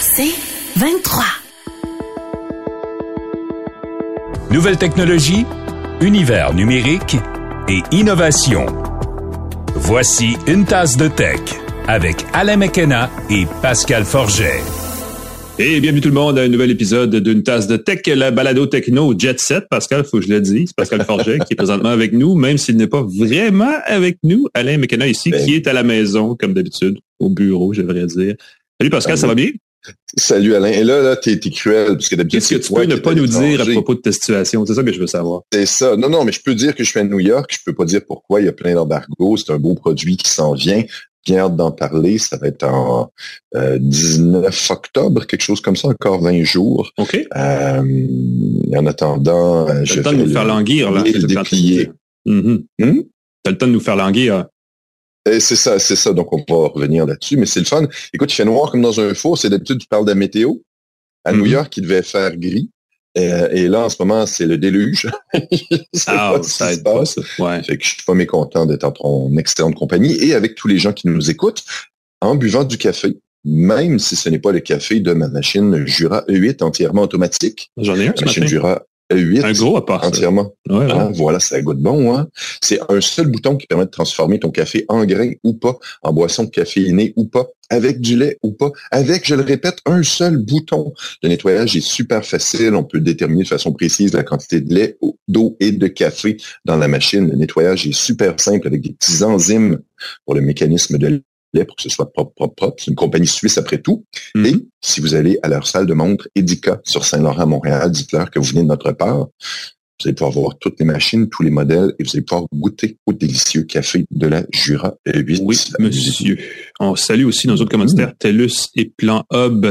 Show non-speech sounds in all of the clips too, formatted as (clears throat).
C'est 23. Nouvelle technologie, univers numérique et innovation. Voici une tasse de tech avec Alain McKenna et Pascal Forget. Et bienvenue tout le monde à un nouvel épisode d'une tasse de tech, la balado techno Jet Set. Pascal, faut que je le dise, Pascal Forget qui est présentement avec nous, même s'il n'est pas vraiment avec nous. Alain McKenna ici, qui est à la maison, comme d'habitude, au bureau, je devrais dire. Salut Pascal, ça va bien? Salut Alain. Et là, là, t'es, cruel, parce que d'habitude. Qu'est-ce que tu peux ne pas nous dire à propos de ta situation? C'est ça que je veux savoir. C'est ça. Non, non, mais je peux dire que je suis à New York. Je peux pas dire pourquoi. Il y a plein d'embargos. C'est un beau produit qui s'en vient. Bien hâte d'en parler. Ça va être en 19 euh, octobre, quelque chose comme ça, encore 20 jours. OK. Euh, en attendant, je vais le temps de nous faire languir, là. Le déplier. Mm -hmm? T'as le temps de nous faire languir. Eh, c'est ça, c'est ça. Donc, on va revenir là-dessus, mais c'est le fun. Écoute, il fait noir comme dans un four. C'est d'habitude, tu parles de la météo. À New mm-hmm. York, il devait faire gris. Euh, et, là, en ce moment, c'est le déluge. (laughs) ah, ça aide pas, ça. Ouais. Fait que je suis pas mécontent d'être en ton excellente compagnie et avec tous les gens qui nous écoutent en buvant du café. Même si ce n'est pas le café de ma machine Jura E8 entièrement automatique. J'en ai un. machine Jura 8 un gros appart. Entièrement. Ah, voilà, ça goûte bon. Hein? C'est un seul bouton qui permet de transformer ton café en grain ou pas, en boisson caféinée ou pas, avec du lait ou pas, avec, je le répète, un seul bouton. Le nettoyage est super facile. On peut déterminer de façon précise la quantité de lait, d'eau et de café dans la machine. Le nettoyage est super simple avec des petits enzymes pour le mécanisme de pour que ce soit propre, propre, propre. C'est une compagnie suisse après tout. Mm-hmm. Et si vous allez à leur salle de montre Edica sur Saint-Laurent, Montréal, dites-leur que vous venez de notre part. Vous allez pouvoir voir toutes les machines, tous les modèles et vous allez pouvoir goûter au délicieux café de la Jura 8. Oui, monsieur. On salue aussi nos autres commanditaires, mmh. TELUS et Plan Hub.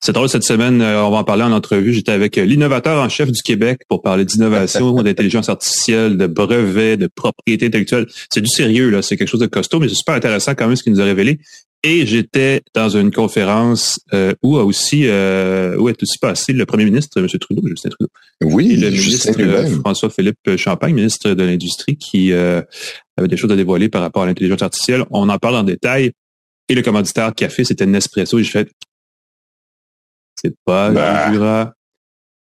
C'est drôle, cette semaine, euh, on va en parler en entrevue. J'étais avec l'innovateur en chef du Québec pour parler d'innovation, (laughs) d'intelligence artificielle, de brevets, de propriété intellectuelle. C'est du sérieux, là. C'est quelque chose de costaud, mais c'est super intéressant quand même ce qu'il nous a révélé. Et j'étais dans une conférence euh, où a aussi euh, où est aussi passé le premier ministre, M. Trudeau, Justin Trudeau. Oui, et le ministre euh, François-Philippe Champagne, ministre de l'Industrie, qui euh, avait des choses à dévoiler par rapport à l'intelligence artificielle. On en parle en détail. Et le commanditaire café, c'était Nespresso. Et je fais C'est pas bah.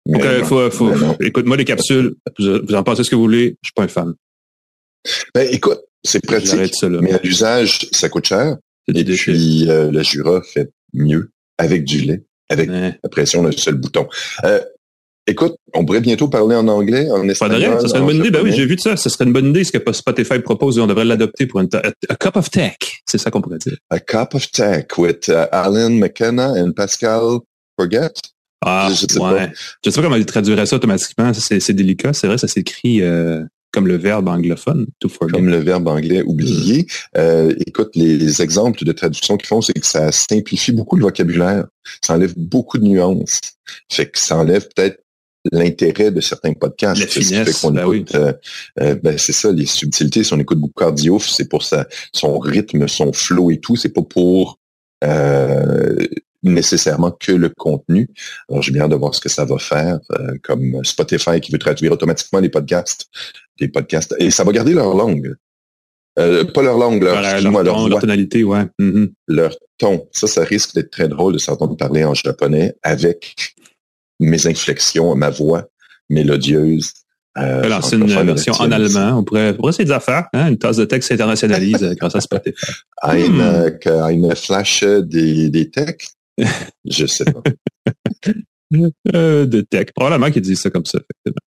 Donc, faut, faut, écoute-moi les capsules. Vous, en pensez ce que vous voulez. Je suis pas un fan. Ben, écoute, c'est pratique. mais à l'usage, ça coûte cher. Et puis, euh, la Jura fait mieux avec du lait, avec la pression d'un seul bouton. Euh, écoute, on pourrait bientôt parler en anglais, en espagnol. ça serait une bonne idée. Ben oui, j'ai vu de ça. Ce serait une bonne idée ce que Spotify propose et on devrait l'adopter pour une a, cup of tech. C'est ça qu'on pourrait dire. A cup of tech with uh, Alan McKenna and Pascal Forget? Ah, je, sais ouais. Pas. Je sais pas comment il traduirait ça automatiquement. C'est délicat. C'est vrai, ça s'écrit euh, comme le verbe anglophone, to forget. Comme le verbe anglais oublié. Mm. Euh, écoute, les, exemples de traduction qu'ils font, c'est que ça simplifie beaucoup le vocabulaire. Ça enlève beaucoup de nuances. Fait que ça enlève peut-être l'intérêt de certains podcasts. La finesse, ben oui. Euh, euh, ben c'est ça, les subtilités. Si on écoute beaucoup cardio, c'est pour ça, son rythme, son flow et tout. C'est pas pour nécessairement que le contenu. Alors, j'ai bien hâte de voir ce que ça va faire, comme Spotify qui veut traduire automatiquement les podcasts des podcasts. Et ça va garder leur langue. Euh, pas leur langue, leur, leur, tonalité, ouais. Mm-hmm. Leur ton. Ça, ça risque d'être très drôle de s'entendre parler en japonais avec mes inflexions, ma voix mélodieuse. Euh, lancer une version en allemand. On pourrait, on pourrait essayer des affaires. Hein? Une tasse de texte s'internationalise euh, grâce à Spotify. (laughs) Une, hmm. une flash des, des textes? (laughs) Je sais pas. euh, de tech. Probablement qu'ils disent ça comme ça, effectivement.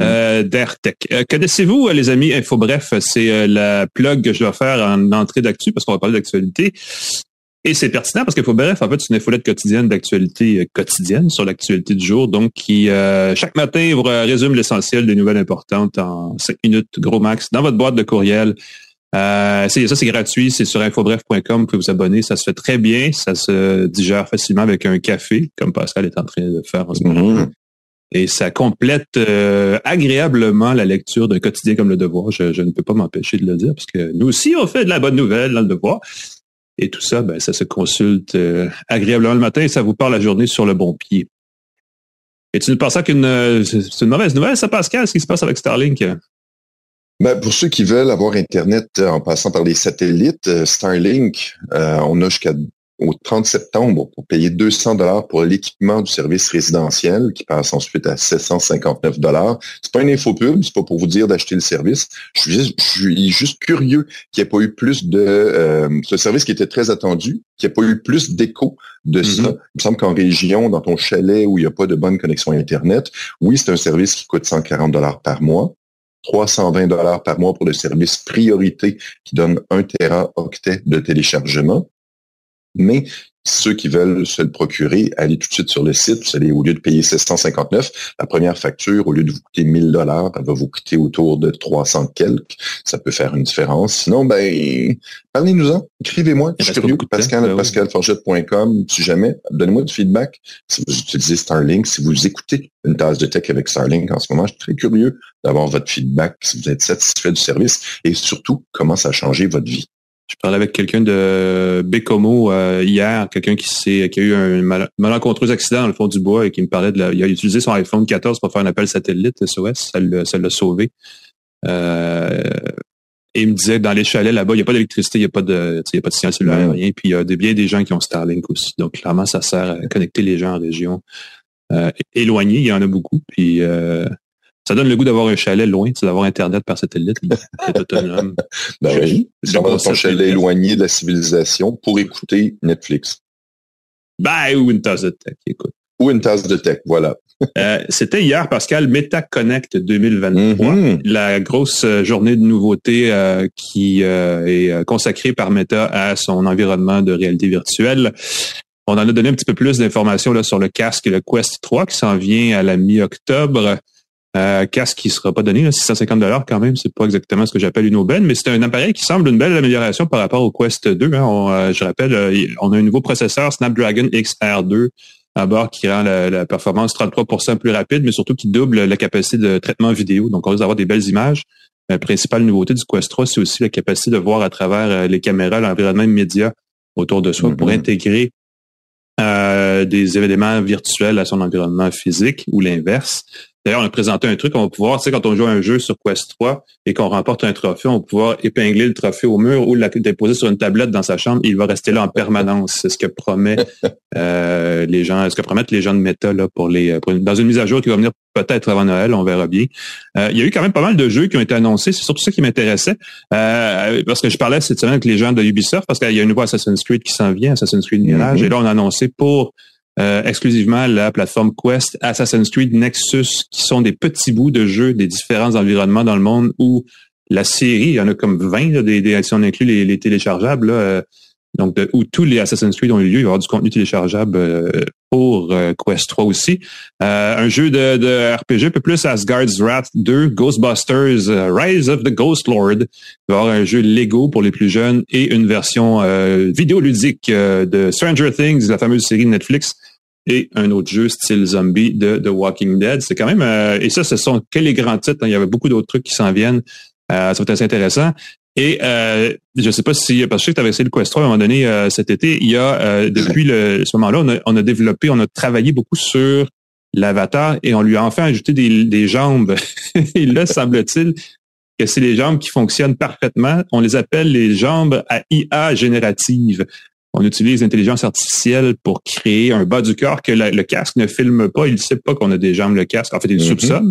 Euh, d'AirTech. Euh, connaissez-vous, euh, les amis, Info Bref, c'est euh, la plug que je dois faire en entrée d'actu parce qu'on va parler d'actualité. Et c'est pertinent parce qu'Info Bref, en fait, c'est une infolette quotidienne d'actualité quotidienne sur l'actualité du jour, donc qui, chaque matin, vous résume l'essentiel des nouvelles importantes en 5 minutes, gros max, dans votre boîte de courriel. Euh, ça, c'est gratuit, c'est sur infobref.com, vous pouvez vous abonner, ça se fait très bien, ça se digère facilement avec un café, comme Pascal est en train de faire en ce moment. Mm-hmm. Et ça complète euh, agréablement la lecture d'un quotidien comme Le Devoir. Je, ne peux pas m'empêcher de le dire, parce que nous aussi, on fait de la bonne nouvelle dans Le Devoir. Et tout ça, ben, ça se consulte euh, agréablement le matin et ça vous parle la journée sur le bon pied. Et tu ne penses pas qu'une c'est une mauvaise nouvelle, ça, Pascal, ce qui se passe avec Starlink? Ben, pour ceux qui veulent avoir Internet en passant par les satellites, Starlink, on a jusqu'à au 30 septembre pour payer 200 dollars pour l'équipement du service résidentiel qui passe ensuite à 759 dollars. C'est pas une info pub, c'est pas pour vous dire d'acheter le service. Je suis juste, je suis juste curieux qu'il n'y ait pas eu plus de euh, ce service qui était très attendu, qu'il n'y ait pas eu plus d'écho de ça. Mhm. Il me semble qu'en région, dans ton chalet où il n'y a pas de bonne connexion Internet, oui, c'est un service qui coûte 140 dollars par mois. 320 dollars par mois pour le service priorité qui donne 1 teraoctet de téléchargement. Mais ceux qui veulent se le procurer, allez tout de suite sur le site. Vous allez, au lieu de payer 759, la première facture, au lieu de vous coûter 1000 dollars, elle va vous coûter autour de 300 quelques. Ça peut faire une différence. Sinon, ben, parlez-nous-en. Écrivez-moi. Je suis curieux. Pascal, ben oui. pascalforgette.com, si jamais. Donnez-moi du feedback. Si vous utilisez Starlink, si vous écoutez une tasse de tech avec Starlink en ce moment, je suis très curieux d'avoir votre feedback, si vous êtes satisfait du service et surtout, comment ça a changé votre vie. Je parlais avec quelqu'un de Bécomo euh, hier, quelqu'un qui s'est qui a eu un mal- malencontreux accident dans le fond du bois et qui me parlait de la, il a utilisé son iPhone 14 pour faire un appel satellite SOS, ça l'a ça l'a sauvé. Euh, et il me disait dans les chalets là-bas, il n'y a pas d'électricité, il n'y a pas de il y a pas de signal cellulaire, rien. Puis il y a des, bien des gens qui ont Starlink aussi. Donc clairement, ça sert à connecter les gens en région euh, éloignée. Il y en a beaucoup. Puis euh, ça donne le goût d'avoir un chalet loin, d'avoir Internet par satellite, d'être (laughs) autonome. Ben oui, ton concept chalet est- éloigné de la civilisation pour écouter Netflix. Ben, ou une tasse de tech, écoute. Ou une tasse de tech, voilà. (laughs) Euh, C'était hier, Pascal, MetaConnect 2023, Mhm. la grosse euh, journée de nouveautés euh, qui euh, est euh, consacrée par Meta à son environnement de réalité virtuelle. On en a donné un petit peu plus d'informations là sur le casque, le Quest 3, qui s'en vient à la mi-octobre. Euh, casque qui sera pas donné, là, 650 dollars quand même, c'est pas exactement ce que j'appelle une aubaine, mais c'est un appareil qui semble une belle amélioration par rapport au Quest 2. hein. On, euh, je rappelle, euh, on a un nouveau processeur Snapdragon XR2 à bord qui rend la, la performance 33% plus rapide, mais surtout qui double la capacité de traitement vidéo. Donc, on risque d'avoir des belles images. La principale nouveauté du Quest 3, c'est aussi la capacité de voir à travers euh, les caméras l'environnement immédiat autour de soi pour Mhm. intégrer euh, des événements virtuels à son environnement physique ou l'inverse. D'ailleurs, on a présenté un truc, on va pouvoir, tu sais, quand on joue à un jeu sur Quest 3 et qu'on remporte un trophée, on va pouvoir épingler le trophée au mur ou le déposer sur une tablette dans sa chambre. Il va rester là en permanence. C'est ce que promet (laughs) euh, les gens, ce que promettent les gens de Meta là pour les pour une- dans une mise à jour qui va venir peut-être avant Noël, on verra bien. Euh, il y a eu quand même pas mal de jeux qui ont été annoncés. C'est surtout ça qui m'intéressait euh, parce que je parlais cette semaine avec les gens de Ubisoft parce qu'il y a un nouveau Assassin's Creed qui s'en vient, Assassin's Creed Mirage, Mhm. et là on a annoncé pour euh, exclusivement la plateforme Quest, Assassin's Creed Nexus, qui sont des petits bouts de jeux des différents environnements dans le monde où la série, il y en a comme 20, là, des, des, si on inclut les, les téléchargeables, euh, donc où tous les Assassin's Creed ont eu lieu, il va y avoir du contenu téléchargeable euh, pour euh, Quest 3 aussi. Un jeu de, RPG un peu plus Asgard's Wrath 2, Ghostbusters Rise of the Ghost Lord. Il va y avoir un jeu Lego pour les plus jeunes et une version vidéoludique de Stranger Things, la fameuse série de Netflix et un autre jeu style zombie de The Walking Dead. C'est quand même euh, et ça, ce sont que les grands titres. hein. Il y avait beaucoup d'autres trucs qui s'en viennent. Euh, ça va être assez intéressant. Et euh, je sais pas si parce que je sais que tu avais essayé le Quest 3 à un moment donné euh, cet été. Il y a euh, depuis le, ce moment-là, on a, on a développé, on a travaillé beaucoup sur l'avatar et on lui a enfin ajouté des, des jambes. (laughs) et là, semble-t-il que c'est les jambes qui fonctionnent parfaitement. On les appelle les jambes à IA générative. On utilise l'intelligence artificielle pour créer un bas du corps que la- le casque ne filme pas. Il ne sait pas qu'on a des jambes, le casque. En fait, il Mhm. soupçonne,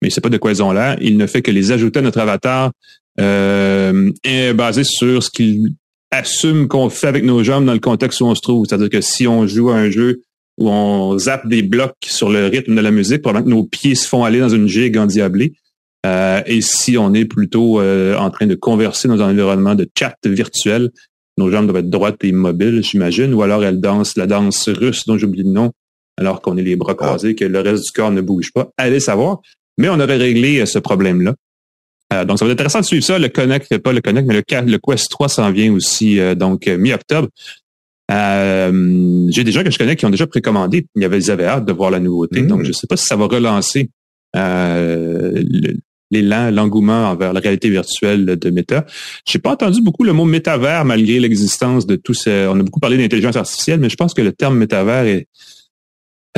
mais il ne sait pas de quoi elles ont l'air. Il ne fait que les ajouter à notre avatar euh, est basé sur ce qu'il assume qu'on fait avec nos jambes dans le contexte où on se trouve. C'est-à-dire que si on joue à un jeu où on zappe des blocs sur le rythme de la musique, probablement que nos pieds se font aller dans une gigue endiablée. Euh, et si on est plutôt euh, en train de converser dans un environnement de chat virtuel, nos jambes doivent être droites et immobiles, j'imagine, ou alors elles dansent la danse russe dont j'oublie le nom, alors qu'on est les bras croisés, que le reste du corps ne bouge pas. Allez savoir. Mais on aurait réglé euh, ce problème-là. Euh, donc, ça va être intéressant de suivre ça. Le Connect, pas le Connect, mais le, le Quest 3 s'en vient aussi, euh, donc euh, mi-octobre. Euh, J'ai des gens que je connais qui ont déjà précommandé. Il y avait, ils avaient hâte de voir la nouveauté. Mm. Donc, je ne sais pas si ça va relancer euh, le- l'élan, l'engouement envers la réalité virtuelle de Meta. J'ai pas entendu beaucoup le mot métavers malgré l'existence de tous ces... On a beaucoup parlé d'intelligence artificielle, mais je pense que le terme métavers est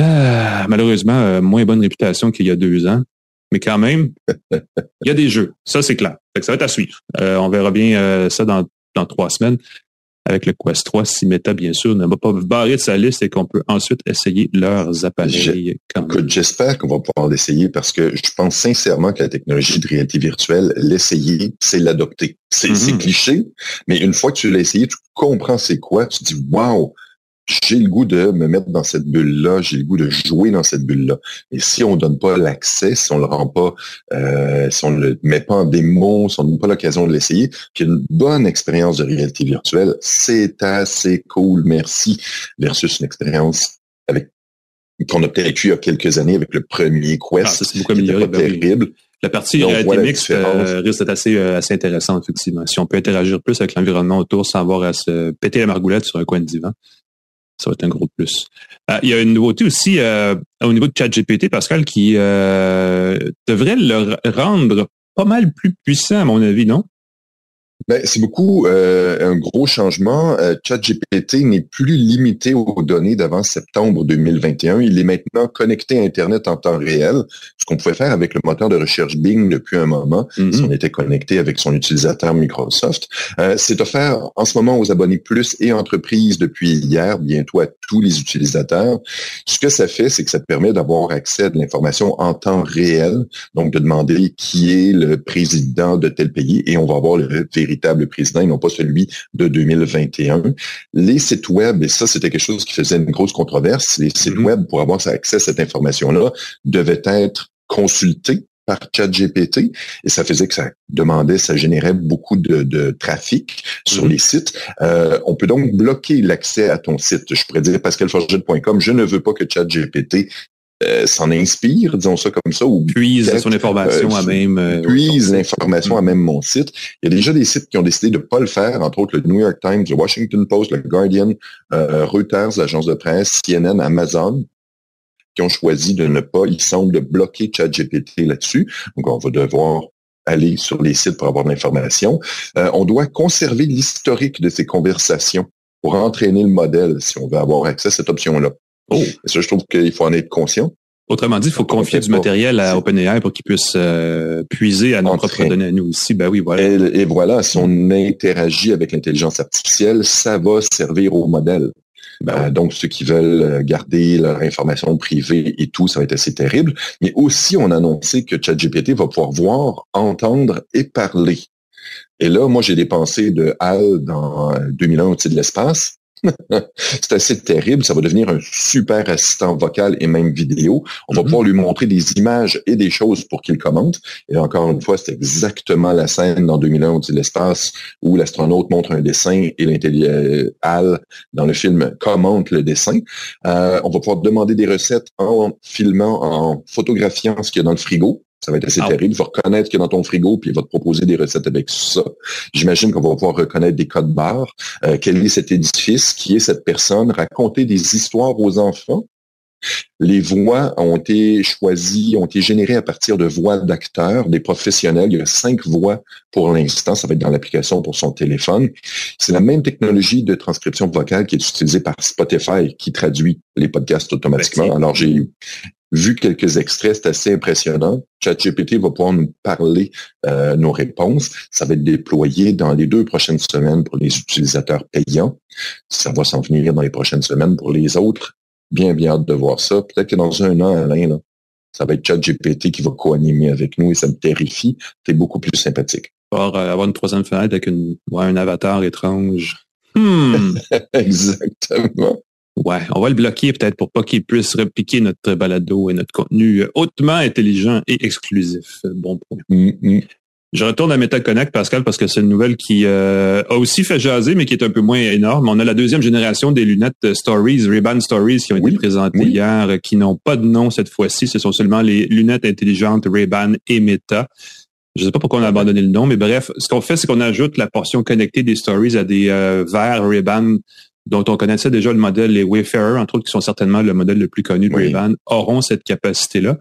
euh, malheureusement euh, moins bonne réputation qu'il y a deux ans. Mais quand même, il y a des jeux. Ça, c'est clair. Ça va être à suivre. Euh, on verra bien euh, ça dans, dans trois semaines. Avec le Quest 3 si Meta, bien sûr, ne va pas barrer de sa liste et qu'on peut ensuite essayer leurs appareils. J'espère qu'on va pouvoir l'essayer parce que je pense sincèrement que la technologie de réalité virtuelle, l'essayer, c'est l'adopter. C'est mm-hmm. cliché, mais une fois que tu l'as essayé, tu comprends c'est quoi, tu dis, wow, j'ai le goût de me mettre dans cette bulle-là, j'ai le goût de jouer dans cette bulle-là. Et si on donne pas l'accès, si on le rend pas, euh, si on le met pas en démo, si on donne pas l'occasion de l'essayer, qu'une bonne expérience de réalité virtuelle, c'est assez cool, merci, versus une expérience avec qu'on a peut-être eu il y a quelques années avec le premier Quest. Ah, c'est beaucoup amélioré. Pas ben terrible. La partie réalité mixte euh, risque d'être assez, euh, assez intéressante, effectivement. Si on peut interagir plus avec l'environnement autour sans avoir à se péter la margoulette sur un coin de divan, ça va être un gros plus. Euh, il y a une nouveauté aussi euh, au niveau de ChatGPT, Pascal, qui euh, devrait le rendre pas mal plus puissant, à mon avis, non? Ben, c'est beaucoup euh, un gros changement. Euh, ChatGPT n'est plus limité aux données d'avant septembre 2021. Il est maintenant connecté à Internet en temps réel, ce qu'on pouvait faire avec le moteur de recherche Bing depuis un moment, mm-hmm. si on était connecté avec son utilisateur Microsoft. Euh, c'est offert en ce moment aux abonnés plus et entreprises depuis hier, bientôt à tous les utilisateurs. Ce que ça fait, c'est que ça te permet d'avoir accès à de l'information en temps réel, donc de demander qui est le président de tel pays et on va avoir le véritable président et non pas celui de 2021. Les sites web, et ça c'était quelque chose qui faisait une grosse controverse, les sites mm-hmm. web pour avoir accès à cette information-là devaient être consultés par ChatGPT et ça faisait que ça demandait, ça générait beaucoup de, trafic sur mm-hmm. les sites. Euh, on peut donc bloquer l'accès à ton site. Je pourrais dire pascalforget.com, je ne veux pas que ChatGPT euh, s'en inspire, disons ça comme ça, ou puise son information à même euh, puise l'information à même mon site. Il y a déjà des sites qui ont décidé de ne pas le faire, entre autres le New York Times, le Washington Post, le Guardian, euh, Reuters, l'agence de presse, CNN, Amazon, qui ont choisi de ne pas, ils semblent de bloquer ChatGPT là-dessus. Donc on va devoir aller sur les sites pour avoir de l'information. on doit conserver l'historique de ces conversations pour entraîner le modèle si on veut avoir accès à cette option-là. Oh. Ça, je trouve qu'il faut en être conscient. Autrement dit, il faut confier du matériel à OpenAI pour qu'il puisse euh, puiser à nos propres données à nous aussi. Ben oui, voilà. Et, voilà, si on interagit avec l'intelligence artificielle, ça va servir au modèle. Ben euh, donc, ceux qui veulent garder leur information privée et tout, ça va être assez terrible. Mais aussi, on a annoncé que ChatGPT va pouvoir voir, entendre et parler. Et là, moi, j'ai des pensées de HAL dans 2001 au-dessus de l'espace. (laughs) c'est assez terrible. Ça va devenir un super assistant vocal et même vidéo. On va mm-hmm. pouvoir lui montrer des images et des choses pour qu'il commente. Et encore une fois, c'est exactement la scène dans 2001 au l'espace où l'astronaute montre un dessin et l'intelligence Al dans le film commente le dessin. Euh, on va pouvoir demander des recettes en filmant, en photographiant ce qu'il y a dans le frigo. Ça va être assez ah terrible. Il va reconnaître qu'il y a dans ton frigo, puis il va te proposer des recettes avec ça. J'imagine qu'on va pouvoir reconnaître des codes barres. Euh, quel est cet édifice? Qui est cette personne? Raconter des histoires aux enfants. Les voix ont été choisies, ont été générées à partir de voix d'acteurs, des professionnels. Il y a cinq voix pour l'instant. Ça va être dans l'application pour son téléphone. C'est la même technologie de transcription vocale qui est utilisée par Spotify qui traduit les podcasts automatiquement. Alors, j'ai vu quelques extraits, c'est assez impressionnant. ChatGPT va pouvoir nous parler euh, nos réponses. Ça va être déployé dans les deux prochaines semaines pour les utilisateurs payants. Ça va s'en venir dans les prochaines semaines pour les autres. Bien, bien hâte de voir ça. Peut-être que dans un an, Alain, là, ça va être ChatGPT qui va co-animer avec nous et ça me terrifie. C'est beaucoup plus sympathique. Pour euh, avoir une troisième fenêtre avec une, un avatar étrange. Hmm. (laughs) Exactement. Ouais, on va le bloquer peut-être pour pas qu'il puisse répliquer notre balado et notre contenu hautement intelligent et exclusif. Bon point. Mm-hmm. Je retourne à MetaConnect, Pascal, parce que c'est une nouvelle qui euh, a aussi fait jaser, mais qui est un peu moins énorme. On a la deuxième génération des lunettes Stories, Ray-Ban Stories, qui ont été présentées hier, qui n'ont pas de nom cette fois-ci. Ce sont seulement les lunettes intelligentes Ray-Ban et Meta. Je ne sais pas pourquoi on a abandonné le nom, mais bref, ce qu'on fait, c'est qu'on ajoute la portion connectée des stories à des euh, verres Ray-Ban dont on connaissait déjà le modèle, les Wayfarer, entre autres, qui sont certainement le modèle le plus connu de Ray-Ban, auront cette capacité-là.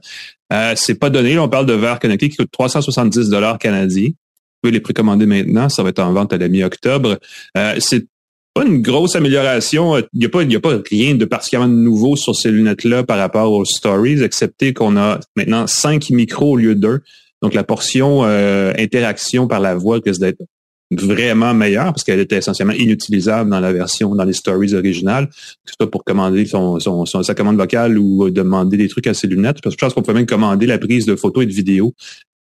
Euh, c'est pas donné. On parle de verres connectés qui coûtent 370 dollars canadiens. Vous pouvez les précommander maintenant. Ça va être en vente à la mi-octobre. Euh, c'est pas une grosse amélioration. Il n'y a pas, il y a pas rien de particulièrement nouveau sur ces lunettes-là par rapport aux stories, excepté qu'on a maintenant cinq micros au lieu d'eux. Donc la portion euh, interaction par la voix risque d'être vraiment meilleure parce qu'elle était essentiellement inutilisable dans la version, dans les stories originales, que ce soit pour commander son, son, sa commande vocale ou demander des trucs à ses lunettes. Parce que je pense qu'on peut même commander la prise de photos et de vidéos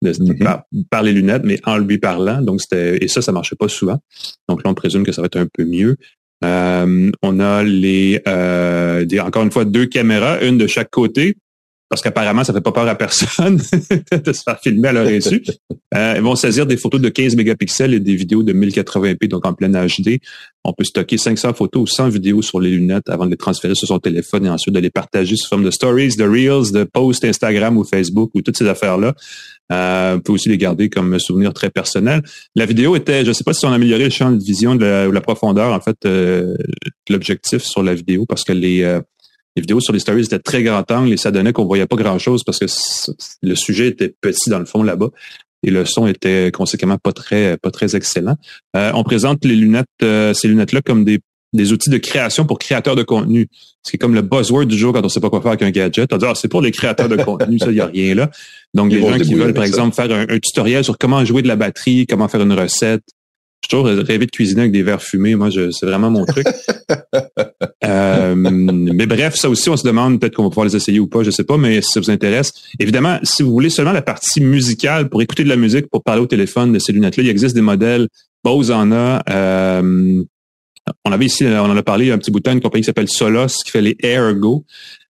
mm-hmm. par, les lunettes, mais en lui parlant. Donc, c'était et ça, ça marchait pas souvent. Donc là, on présume que ça va être un peu mieux. Euh, on a les, euh, encore une fois, deux caméras, une de chaque côté parce qu'apparemment, ça fait pas peur à personne (laughs) de se faire filmer à leur insu. (laughs) Euh, ils vont saisir des photos de 15 mégapixels et des vidéos de 1080p, donc en plein HD. On peut stocker 500 photos ou 100 vidéos sur les lunettes avant de les transférer sur son téléphone et ensuite de les partager sous forme de stories, de reels, de posts Instagram ou Facebook ou toutes ces affaires-là. Euh, on peut aussi les garder comme souvenir très personnel. La vidéo était, je ne sais pas si on a amélioré le champ de vision de la, ou la profondeur, en fait, euh, l'objectif sur la vidéo, parce que les, euh, les vidéos sur les stories étaient très grand angle et ça donnait qu'on voyait pas grand chose parce que le sujet était petit dans le fond là-bas et le son était conséquemment pas très pas très excellent. Euh, on présente les lunettes, euh, ces lunettes-là comme des, des outils de création pour créateurs de contenu. C'est comme le buzzword du jour quand on sait pas quoi faire avec un gadget. On dit ah, c'est pour les créateurs de contenu, ça y a rien là. Donc les gens qui veulent par exemple faire un, tutoriel sur comment jouer de la batterie, comment faire une recette, j'ai toujours rêvé de cuisiner avec des verres fumés. Moi, c'est vraiment mon truc. (laughs) euh, mais bref, ça aussi, on se demande peut-être qu'on va pouvoir les essayer ou pas, je sais pas, mais si ça vous intéresse. Évidemment, si vous voulez seulement la partie musicale pour écouter de la musique, pour parler au téléphone de ces lunettes-là, il existe des modèles. Bose en a. Euh, on avait ici, on en a parlé un petit bout de temps, une compagnie qui s'appelle Solos, qui fait les Airgo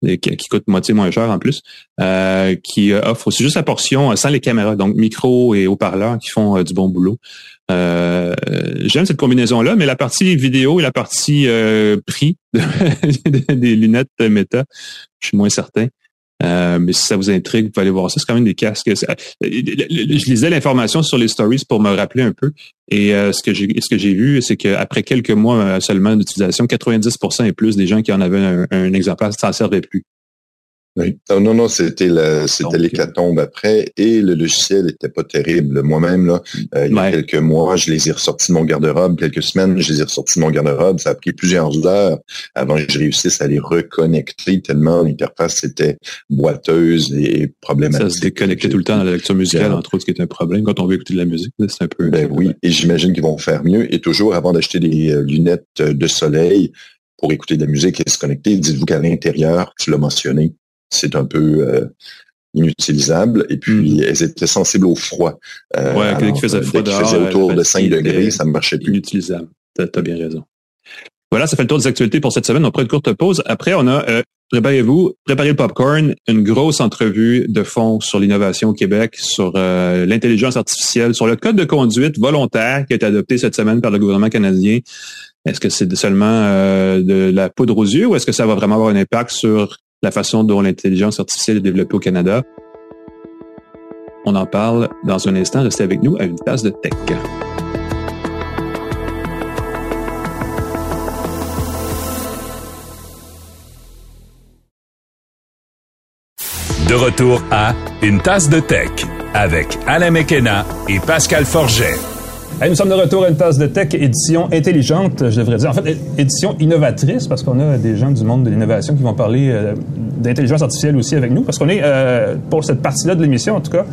qui, qui coûte moitié moins cher en plus, euh, qui offre aussi juste la portion sans les caméras, donc micro et haut-parleurs qui font euh, du bon boulot. Euh, j'aime cette combinaison-là, mais la partie vidéo et la partie euh, prix (laughs) des lunettes Meta, je suis moins certain. Euh, mais si ça vous intrigue, vous pouvez aller voir ça. C'est quand même des casques. Je lisais l'information sur les stories pour me rappeler un peu. Et ce que j'ai ce que j'ai vu, c'est qu'après quelques mois seulement d'utilisation, 90% et plus des gens qui en avaient un, un exemplaire s'en servaient plus. Oui. Non, non, c'était c'était l'hécatombe après et le logiciel était pas terrible. Moi-même, là, euh, il y a quelques mois, je les ai ressortis de mon garde-robe, quelques semaines, je les ai ressortis de mon garde-robe. Ça a pris plusieurs heures avant que je réussisse à les reconnecter tellement l'interface était boiteuse et problématique. Ça se déconnectait tout le temps dans la lecture musicale, entre autres, ce qui est un problème quand on veut écouter de la musique. C'est un peu. Ben oui, et j'imagine qu'ils vont faire mieux. Et toujours avant d'acheter des euh, lunettes de soleil, pour écouter de la musique et se connecter, dites-vous qu'à l'intérieur, tu l'as mentionné, c'est un peu euh, inutilisable. Et puis, mm. elles étaient sensibles au froid. Euh, ouais, dès qu'il faisait froid faisait autour de 5 degrés, ça ne marchait plus. Inutilisable. T'as as bien raison. Voilà, ça fait le tour des actualités pour cette semaine. On prend une courte pause. Après, on a, euh, préparez-vous, préparez le popcorn, une grosse entrevue de fond sur l'innovation au Québec, sur euh, l'intelligence artificielle, sur le code de conduite volontaire qui a été adopté cette semaine par le gouvernement canadien. Est-ce que c'est seulement de la poudre aux yeux ou est-ce que ça va vraiment avoir un impact sur la façon dont l'intelligence artificielle est développée au Canada. On en parle dans un instant. Restez avec nous à une tasse de tech. De retour à Une tasse de tech avec Alain Mekena et Pascal Forget nous sommes de retour à une tasse de tech édition intelligente, je devrais dire. En fait, édition innovatrice, parce qu'on a des gens du monde de l'innovation qui vont parler euh, d'intelligence artificielle aussi avec nous, parce qu'on est, euh, pour cette partie-là de l'émission en tout cas,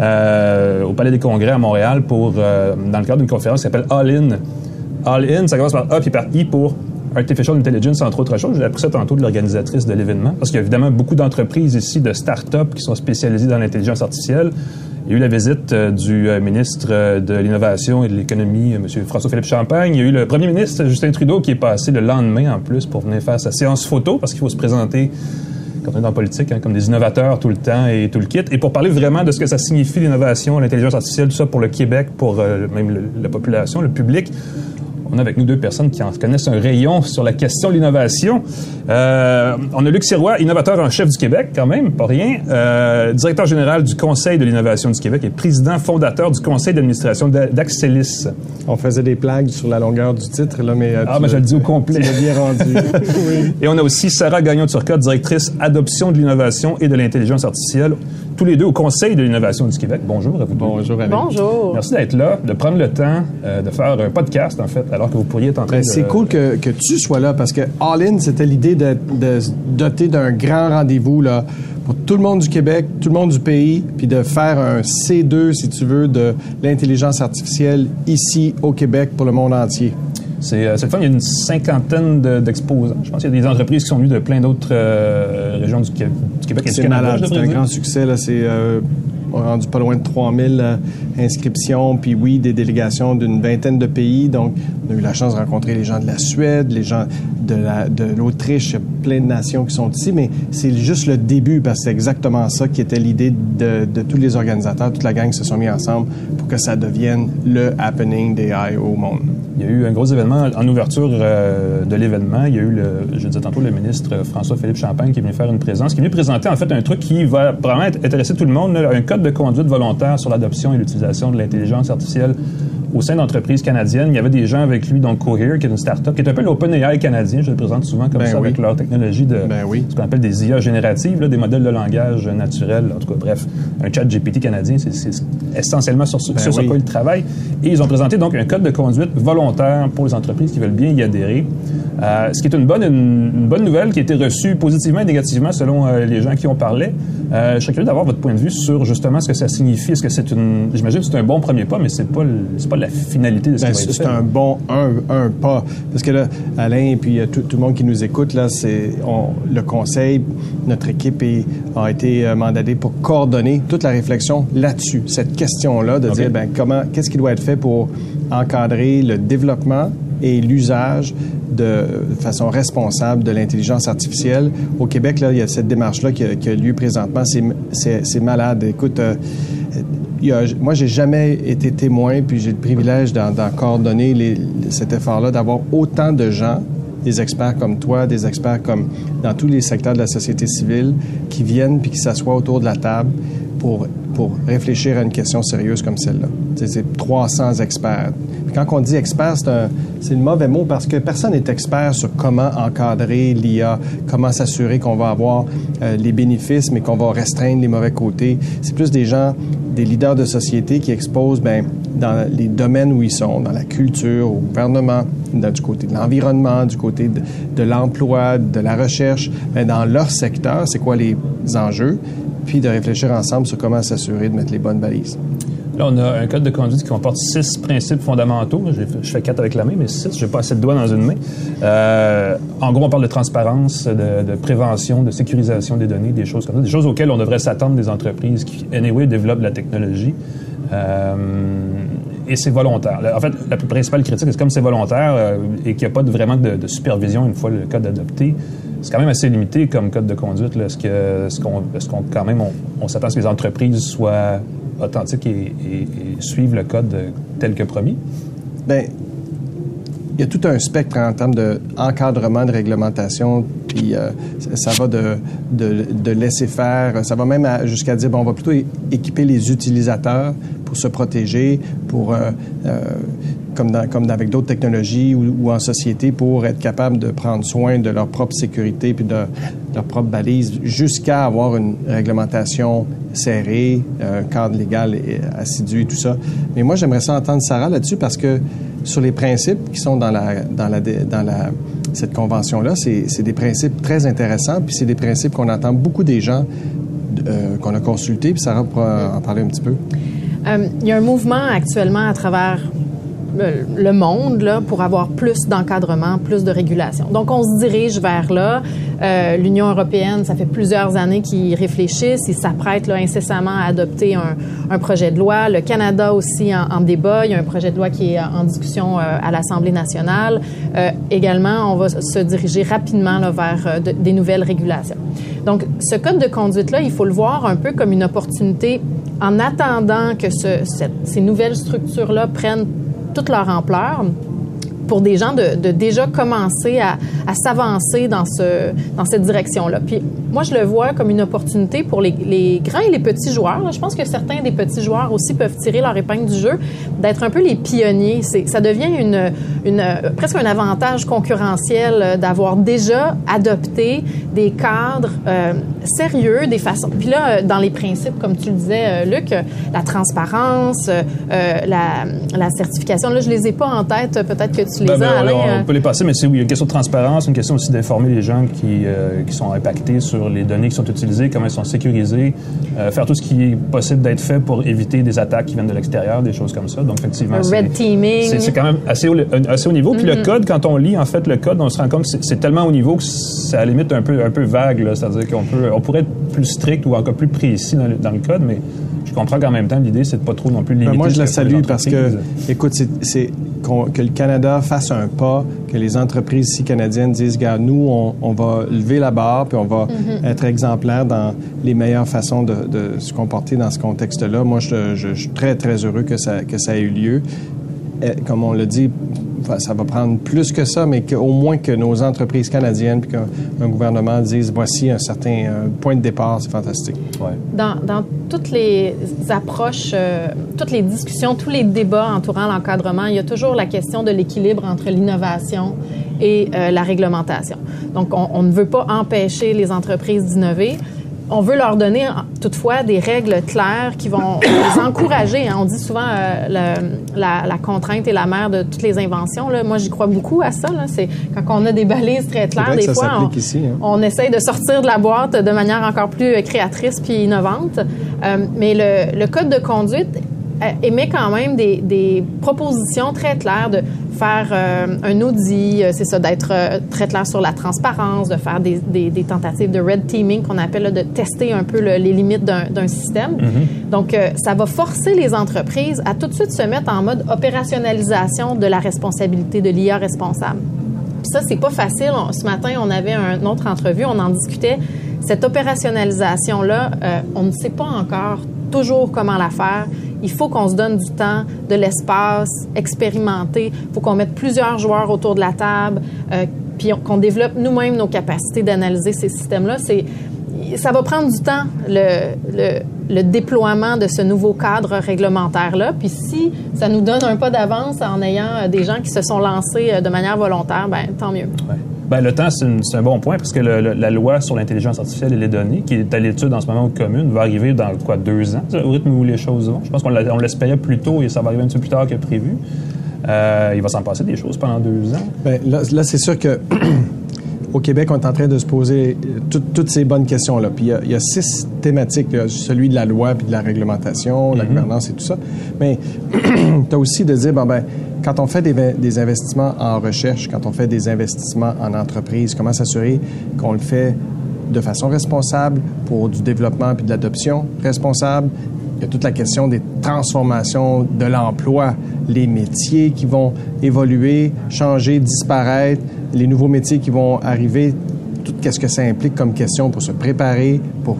euh, au Palais des Congrès à Montréal pour, dans le cadre d'une conférence qui s'appelle All In. All In, ça commence par A puis par I pour Artificial Intelligence, entre autres choses. J'ai appris ça tantôt de l'organisatrice de l'événement, parce qu'il y a évidemment beaucoup d'entreprises ici, de start-up qui sont spécialisées dans l'intelligence artificielle. Il y a eu la visite euh, du euh, ministre euh, de l'Innovation et de l'Économie, M. François-Philippe Champagne. Il y a eu le premier ministre Justin Trudeau qui est passé le lendemain en plus pour venir faire sa séance photo parce qu'il faut se présenter quand on est dans la politique, hein, comme des innovateurs tout le temps et tout le kit. Et pour parler vraiment de ce que ça signifie l'innovation, l'intelligence artificielle, tout ça pour le Québec, pour même la population, le public, on a avec nous deux personnes qui en connaissent un rayon sur la question de l'innovation. Euh, on a Luc Sirois, innovateur en chef du Québec, quand même, pas rien. Euh, directeur général du Conseil de l'innovation du Québec et président fondateur du Conseil d'administration d'Axelis. On faisait des blagues sur la longueur du titre, là, mais... Euh, ah, mais je le dis au (laughs) complet. Bien rendu. (laughs) Et on a aussi Sarah Gagnon-Turcotte, directrice adoption de l'innovation et de l'intelligence artificielle tous les deux au Conseil de l'innovation du Québec. Bonjour à vous deux. Bonjour. Bonjour. Merci d'être là, de prendre le temps euh, de faire un podcast, en fait, alors que vous pourriez être en train Ben, de... c'est cool que, que tu sois là parce que All In, c'était l'idée de, de se doter d'un grand rendez-vous là, pour tout le monde du Québec, tout le monde du pays, puis de faire un C2, si tu veux, de l'intelligence artificielle ici au Québec pour le monde entier. C'est euh, cette fois, il y a une cinquantaine de- d'exposants. Je pense qu'il y a des entreprises qui sont venues de plein d'autres euh, régions du, Qué- du Québec et du C'est Canada. c'est un grand succès. Là. C'est euh, on a rendu pas loin de 3000 euh, inscriptions, puis oui, des délégations d'une vingtaine de pays. Donc, on a eu la chance de rencontrer les gens de la Suède, les gens de la- de l'Autriche, Il y a plein de nations qui sont ici, mais c'est juste le début, parce que c'est exactement ça qui était l'idée de, de tous les organisateurs, toute la gang se sont mis ensemble pour que ça devienne le happening des AI au monde. Il y a eu un gros événement en ouverture euh, de l'événement. Il y a eu, le, je disais tantôt, le ministre François-Philippe Champagne qui est venu faire une présence, qui est venu présenter en fait un truc qui va probablement intéresser tout le monde, un code de conduite volontaire sur l'adoption et l'utilisation de l'intelligence artificielle au sein d'entreprises canadiennes. Il y avait des gens avec lui, donc Cohere, qui est une start-up, qui est un peu l'OpenAI canadien. Je le présente souvent comme Ben ça oui. avec leur technologie de Ben oui. ce qu'on appelle des IA génératives, là, des modèles de langage naturel. En tout cas, bref, un chat GPT canadien, c'est essentiellement sur, Ben sur oui. quoi ils travaillent. Et ils ont présenté donc un code de conduite volontaire pour les entreprises qui veulent bien y adhérer. Euh, ce qui est une bonne, une, une bonne nouvelle qui a été reçue positivement et négativement selon euh, les gens qui ont parlé. Euh, je serais curieux d'avoir votre point de vue sur justement ce que ça signifie. Est-ce que c'est une. J'imagine que c'est un bon premier pas, mais c'est pas, pas la finalité de ce Ben, c'est un bon un, un pas. Parce que là, Alain et puis euh, tout, tout le monde qui nous écoute, là, c'est le conseil, notre équipe est- a été euh, mandatée pour coordonner toute la réflexion là-dessus, cette question-là, de dire ben, comment, qu'est-ce qui doit être fait pour encadrer le développement et l'usage de façon responsable de l'intelligence artificielle. Au Québec, là, il y a cette démarche-là qui, a- qui a lieu présentement. C'est, malade. Écoute, euh, y a- moi, j'ai jamais été témoin, puis j'ai le privilège d'en, coordonner cet effort-là, d'avoir autant de gens, des experts comme toi, des experts comme dans tous les secteurs de la société civile, qui viennent puis qui s'assoient autour de la table pour, pour réfléchir à une question sérieuse comme celle-là. C'est, c'est 300 experts. Quand on dit expert, c'est, le mauvais mot parce que personne n'est expert sur comment encadrer l'IA, comment s'assurer qu'on va avoir euh, les bénéfices, mais qu'on va restreindre les mauvais côtés. C'est plus des gens, des leaders de société qui exposent ben, dans les domaines où ils sont, dans la culture, au gouvernement, dans- du côté de l'environnement, du côté de, de l'emploi, de la recherche, dans leur secteur, c'est quoi les enjeux, puis de réfléchir ensemble sur comment s'assurer de mettre les bonnes balises. Là, on a un code de conduite qui comporte six principes fondamentaux. Je fais quatre avec la main, mais six, j'ai pas assez de doigts dans une main. Euh, en gros, on parle de transparence, de, prévention, de sécurisation des données, des choses comme ça, des choses auxquelles on devrait s'attendre des entreprises qui, anyway, développent la technologie. Euh, et c'est volontaire. En fait, la principale critique, c'est comme c'est volontaire euh, et qu'il n'y a pas vraiment de supervision une fois le code adopté. C'est quand même assez limité comme code de conduite. Est-ce que, est-ce qu'on, quand même, on, s'attend à ce que les entreprises soient authentiques et, suivent le code tel que promis? Ben, il y a tout un spectre en termes d'encadrement, de réglementation, puis euh, ça, va de, de, de laisser faire, ça va même jusqu'à dire, bon, on va plutôt équiper les utilisateurs pour se protéger, pour, euh, euh, comme, avec d'autres technologies ou, en société, pour être capable de prendre soin de leur propre sécurité puis de, leur propre balise, jusqu'à avoir une réglementation serrée, un cadre légal et assidu et tout ça. Mais moi, j'aimerais ça entendre Sarah là-dessus parce que sur les principes qui sont dans la dans la dans la cette convention là, c'est des principes très intéressants puis c'est des principes qu'on entend beaucoup des gens euh, qu'on a consultés puis Sarah pourra en parler un petit peu. Euh, il y a un mouvement actuellement à travers le, monde là, pour avoir plus d'encadrement, plus de régulation. Donc, on se dirige vers là. Euh, L'Union européenne, ça fait plusieurs années qu'ils réfléchissent. Ils s'apprêtent incessamment à adopter un, projet de loi. Le Canada aussi en, débat. Il y a un projet de loi qui est en discussion euh, à l'Assemblée nationale. Euh, également, on va se diriger rapidement là, vers de- des nouvelles régulations. Donc, ce code de conduite-là, il faut le voir un peu comme une opportunité en attendant que ces nouvelles structures-là prennent toute leur ampleur pour des gens de, déjà commencer à, s'avancer dans ce dans cette direction-là. Puis moi, je le vois comme une opportunité pour les, grands et les petits joueurs. Je pense que certains des petits joueurs aussi peuvent tirer leur épingle du jeu, d'être un peu les pionniers. Ça devient presque un avantage concurrentiel euh, d'avoir déjà adopté des cadres euh, sérieux, des façons. Puis là, euh, dans les principes, comme tu le disais, Luc, la transparence, la, certification. Là, je les ai pas en tête. Peut-être que tu les Ben, ben, as. on, Alain, on euh. peut les passer, mais c'est oui, une question de transparence, une question aussi d'informer les gens qui, euh, qui sont impactés sur les données qui sont utilisées, comment elles sont sécurisées, euh, faire tout ce qui est possible d'être fait pour éviter des attaques qui viennent de l'extérieur, des choses comme ça. Donc, effectivement, red teaming. c'est quand même assez au, assez haut niveau. Puis le code, quand on lit en fait le code, on se rend compte que c'est- tellement haut niveau que c'est à la limite un peu, un peu vague. C'est-à-dire qu'on peut, on pourrait être plus strict ou encore plus précis dans le, dans le code, mais je comprends qu'en même temps, l'idée, c'est de pas trop non plus limiter. Ben, moi, je la salue parce que, écoute, c'est- que le Canada fasse un pas, que les entreprises ici canadiennes disent, regarde, nous, on, on va lever la barre, puis on va être exemplaire dans les meilleures façons de, de se comporter dans ce contexte-là. Moi, je, je- je suis très, très heureux que ça, que ça ait eu lieu. Comme on l'a dit, enfin, ça va prendre plus que ça, mais qu'au moins que nos entreprises canadiennes puis qu'un un gouvernement dise, voici un certain euh, point de départ, c'est fantastique. Ouais. dans, dans toutes les approches, euh, toutes les discussions, tous les débats entourant l'encadrement, il y a toujours la question de l'équilibre entre l'innovation et euh, la réglementation. Donc, on, on ne veut pas empêcher les entreprises d'innover. On veut leur donner toutefois des règles claires qui vont (coughs) les encourager. hein. On dit souvent euh, le- la, la contrainte est la mère de toutes les inventions. Là. Moi, j'y crois beaucoup à ça. C'est quand on a des balises très claires, des fois, on, s'applique ici, hein. on essaye de sortir de la boîte de manière encore plus euh, créatrice puis innovante. Euh, mais le, le code de conduite émet quand même des, des propositions très claires de faire euh, un audit, euh, c'est ça, d'être euh, très clair sur la transparence, de faire des, des, des tentatives de red teaming qu'on appelle, là, de tester un peu le- les limites d'un système. Donc, euh, ça va forcer les entreprises à tout de suite se mettre en mode opérationnalisation de la responsabilité de l'IA responsable. Puis ça, c'est pas facile. Ce matin, on avait un autre entrevue, on en discutait. Cette opérationnalisation-là, euh, on ne sait pas encore toujours comment la faire. Il faut qu'on se donne du temps, de l'espace, expérimenter. Il faut qu'on mette plusieurs joueurs autour de la table, euh, puis on- qu'on développe nous-mêmes nos capacités d'analyser ces systèmes-là. C'est ça va prendre du temps, le, le, le déploiement de ce nouveau cadre réglementaire-là. Puis si ça nous donne un pas d'avance en ayant euh, des gens qui se sont lancés euh, de manière volontaire, ben tant mieux. Ouais. Ben, le temps, c'est un bon point parce que le- le- la loi sur l'intelligence artificielle et les données, qui est à l'étude en ce moment aux communes, va arriver dans quoi deux ans, au rythme où les choses vont? Je pense qu'on l'espérait plus tôt et ça va arriver un petit peu plus tard que prévu. Euh, il va s'en passer des choses pendant deux ans. Ben, là, là, c'est sûr que (clears throat) au Québec, on est en train de se poser euh, tout- toutes ces bonnes questions-là. Puis il y a- il y, a six thématiques, Il y a celui de la loi, puis de la réglementation, la gouvernance et tout ça. Mais (clears throat) tu as aussi de dire, bon, ben, quand on fait des, des investissements en recherche, quand on fait des investissements en entreprise, comment s'assurer qu'on le fait de façon responsable pour du développement puis de l'adoption responsable? Il y a toute la question des transformations de l'emploi, les métiers qui vont évoluer, changer, disparaître, les nouveaux métiers qui vont arriver, tout ce que ça implique comme question pour se préparer, pour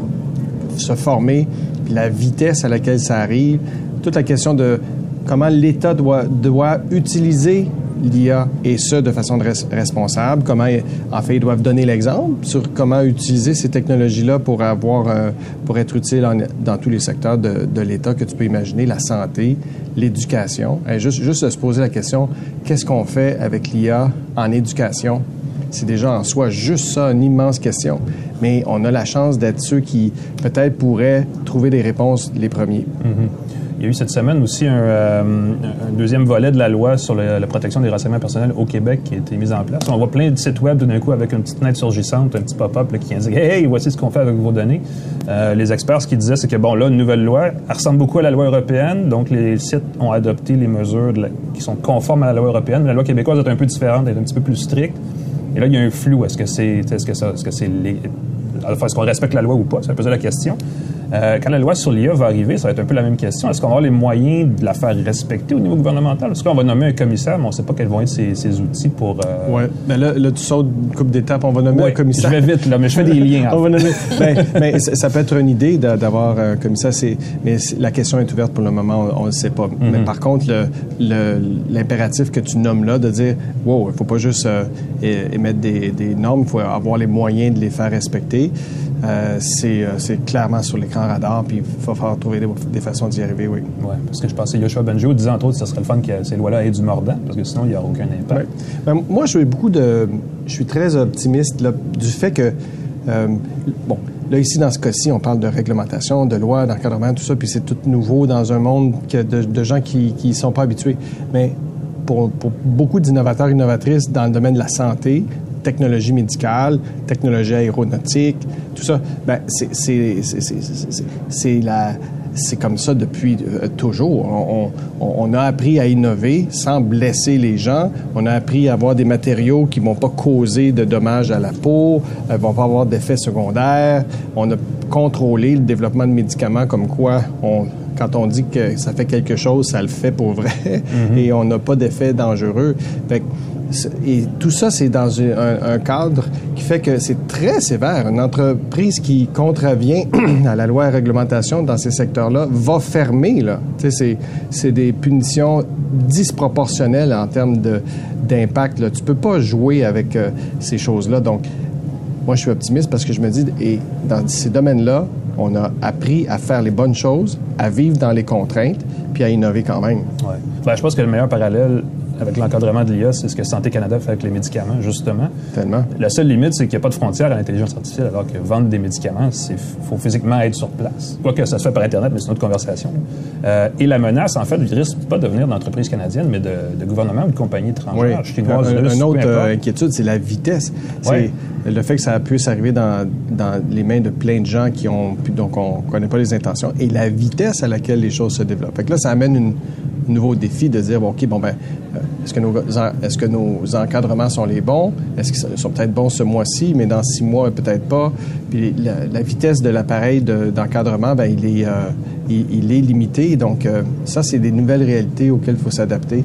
se former, puis la vitesse à laquelle ça arrive, toute la question de comment l'État doit, doit utiliser l'IA et ce de façon res- responsable, comment en fait ils doivent donner l'exemple sur comment utiliser ces technologies-là pour avoir euh, pour être utile dans tous les secteurs de, l'État que tu peux imaginer, la santé, l'éducation. Et juste juste se poser la question qu'est-ce qu'on fait avec l'IA en éducation? C'est déjà en soi juste ça, une immense question. Mais on a la chance d'être ceux qui peut-être pourraient trouver des réponses les premiers. Il y a eu cette semaine aussi un, euh, deuxième volet de la loi sur la protection des renseignements personnels au Québec qui a été mis en place. On voit plein de sites web d'un coup avec une petite fenêtre surgissante, un petit pop-up qui indique Hey, voici ce qu'on fait avec vos données. Euh, les experts, ce qu'ils disaient, c'est que bon, là, une nouvelle loi, elle ressemble beaucoup à la loi européenne, donc les sites ont adopté les mesures qui sont conformes à la loi européenne. Mais la loi québécoise est un peu différente, elle est un petit peu plus stricte. Et là, il y a un flou. Est-ce que c'est, est-ce que ça, est-ce que c'est est-ce qu'on respecte la loi ou pas? Ça posait la question. Euh, quand la loi sur l'IA va arriver, ça va être un peu la même question. Est-ce qu'on avoir les moyens de la faire respecter au niveau gouvernemental? Est-ce qu'on va nommer un commissaire, mais on ne sait pas quels vont être ses, outils pour... Euh... Oui, ben là, là, tu sautes une coupe d'étapes. On va nommer un commissaire. je vais vite, là, mais je fais des (laughs) liens. on va nommer... ben, mais ça peut être une idée d'avoir un commissaire, mais la question est ouverte pour le moment, on ne le sait pas. Mais mhm. par contre, l'impératif que tu nommes là, de dire, wow, il ne faut pas juste euh, émettre des, des normes, il faut avoir les moyens de les faire respecter. Euh, c'est clairement sur l'écran radar, puis il va falloir trouver des, façons d'y arriver, oui. Oui, parce que je pensais Yoshua Benjo disait entre autres que ce serait le fun que ces lois-là aient du mordant, parce que sinon, il n'y aura aucun impact. Ben, moi, je suis beaucoup de. Je suis très optimiste du fait que. Euh, bon, là, ici, dans ce cas-ci, on parle de réglementation, de loi, d'encadrement, tout ça, puis c'est tout nouveau dans un monde de, de gens qui ne sont pas habitués. Mais pour, pour, beaucoup d'innovateurs et innovatrices dans le domaine de la santé, technologie médicale, technologie aéronautique, tout ça, ben, c'est la c'est comme ça depuis euh, toujours. On, on, a appris à innover sans blesser les gens. On a appris à avoir des matériaux qui vont pas causer de dommages à la peau, ne euh, vont pas avoir d'effets secondaires. On a contrôlé le développement de médicaments comme quoi on, quand on dit que ça fait quelque chose, ça le fait pour vrai mm-hmm. et on n'a pas d'effets dangereux. Fait et tout ça, c'est dans un, cadre qui fait que c'est très sévère. Une entreprise qui contravient (clears throat) à la loi et réglementation dans ces secteurs-là va fermer. Là. C'est des punitions disproportionnelles en termes d'impact. Tu peux pas jouer avec euh, ces choses-là. Donc, moi, je suis optimiste parce que je me dis, et dans ces domaines-là, on a appris à faire les bonnes choses, à vivre dans les contraintes, puis à innover quand même. Ouais. Ben, je pense que le meilleur parallèle avec l'encadrement de l'IA, c'est ce que Santé Canada fait avec les médicaments, justement. Tellement. La seule limite, c'est qu'il n'y a pas de frontière à l'intelligence artificielle, alors que vendre des médicaments, il faut physiquement être sur place. Quoique ça se fait par Internet, mais c'est une autre conversation. Euh, et la menace, en fait, risque pas de venir d'entreprises canadiennes, mais de, de gouvernements ou de compagnies étrangères, oui. chinoises, un, Une autre euh, inquiétude, c'est la vitesse. C'est le fait que ça puisse arriver dans, dans, les mains de plein de gens qui ont, donc on ne connaît pas les intentions, et la vitesse à laquelle les choses se développent. Fait que là, ça amène une, un nouveau défi de dire, OK, bon, ben, euh, est-ce que, nos, est-ce que nos encadrements sont les bons? Est-ce qu'ils sont peut-être bons ce mois-ci, mais dans six mois, peut-être pas? Puis la, vitesse de l'appareil d'encadrement, ben, il est, euh, il, est limité. Donc, euh, ça, c'est des nouvelles réalités auxquelles il faut s'adapter.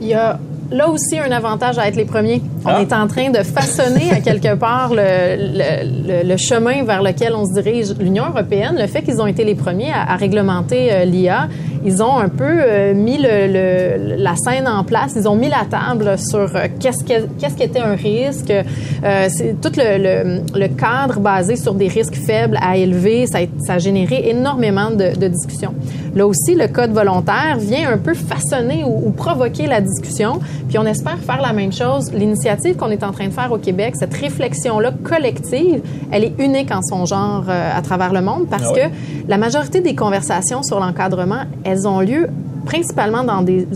Il y a là aussi un avantage à être les premiers. On ah. est en train de façonner à quelque part le, le, chemin vers lequel on se dirige. L'Union européenne, le fait qu'ils ont été les premiers à, à réglementer l'IA, ils ont un peu euh, mis le, la scène en place. Ils ont mis la table sur euh, qu'est-ce qu'est-ce qui était un risque. Euh, c'est tout le, cadre basé sur des risques faibles à élevés. Ça, ça a généré énormément de, de discussions. Là aussi, le code volontaire vient un peu façonner ou, provoquer la discussion. Puis on espère faire la même chose. L'initiative qu'on est en train de faire au Québec, cette réflexion-là collective, elle est unique en son genre à travers le monde parce ah que la majorité des conversations sur l'encadrement, elles ont lieu principalement dans des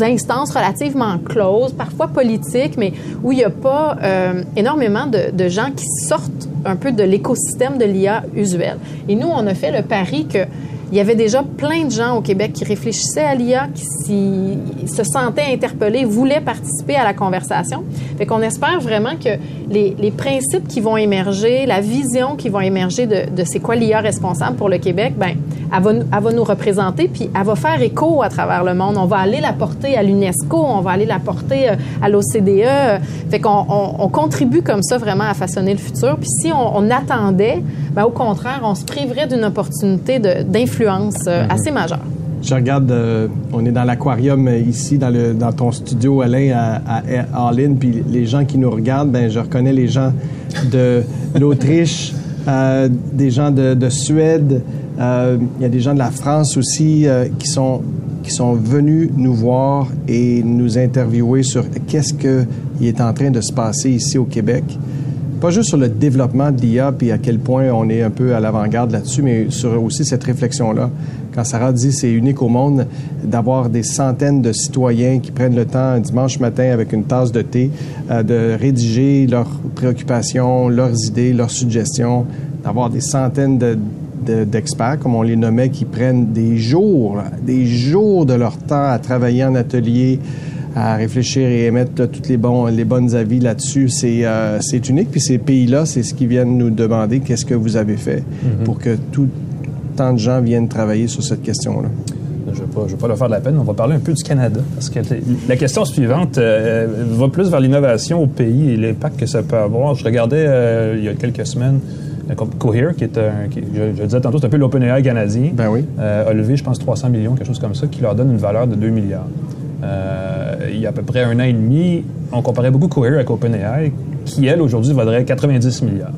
instances relativement closes, parfois politiques, mais où il n'y a pas euh, énormément de, de, gens qui sortent un peu de l'écosystème de l'IA usuel. Et nous, on a fait le pari que il y avait déjà plein de gens au Québec qui réfléchissaient à l'IA, qui se sentaient interpellés, voulaient participer à la conversation. Fait qu'on espère vraiment que les, principes qui vont émerger, la vision qui vont émerger de, de c'est quoi l'IA responsable pour le Québec, ben, elle va, elle va nous représenter, puis elle va faire écho à travers le monde. On va aller la porter à l'UNESCO, on va aller la porter euh, à l'OCDE. Fait qu'on on, on, contribue comme ça vraiment à façonner le futur. Puis si on, on attendait, ben, au contraire, on se priverait d'une opportunité d'influence influence euh, mhm. assez majeure. Je regarde, euh, on est dans l'aquarium euh, ici, dans, le, dans ton studio, Alain, à, à All puis les gens qui nous regardent, ben, je reconnais les gens de (laughs) l'Autriche, des gens de, de Suède, il y a des gens de la France aussi qui, sont, qui sont venus nous voir et nous interviewer sur qu'est-ce qui est en train de se passer ici au Québec pas juste sur le développement de l'IA puis à quel point on est un peu à l'avant-garde là-dessus, mais sur aussi cette réflexion-là. Quand Sarah dit c'est unique au monde d'avoir des centaines de citoyens qui prennent le temps un dimanche matin avec une tasse de thé euh, de rédiger leurs préoccupations, leurs idées, leurs suggestions, d'avoir des centaines de d'experts, comme on les nommait, qui prennent des jours, des jours de leur temps à travailler en atelier, à réfléchir et émettre là, toutes les, bons, les bonnes avis là-dessus. C'est euh, c'est unique. Puis ces pays-là, c'est ce qu'ils viennent nous demander qu'est-ce que vous avez fait pour que tout tant de gens viennent travailler sur cette question-là? Je ne vais, pas- je vais pas leur faire de la peine. On va parler un peu du Canada. Parce que t- la question suivante euh, va plus vers l'innovation au pays et l'impact que ça peut avoir. Je regardais euh, il y a quelques semaines Cohere, qui est un. qui- je, je le disais tantôt, c'est un peu l'OpenAI canadien. Ben oui. euh, a levé, je pense, 300 millions, quelque chose comme ça, qui leur donne une valeur de 2 milliards. Euh, il y a à peu près un an et demi, on comparait beaucoup Cohere avec OpenAI, qui, elle, aujourd'hui, vaudrait 90 milliards.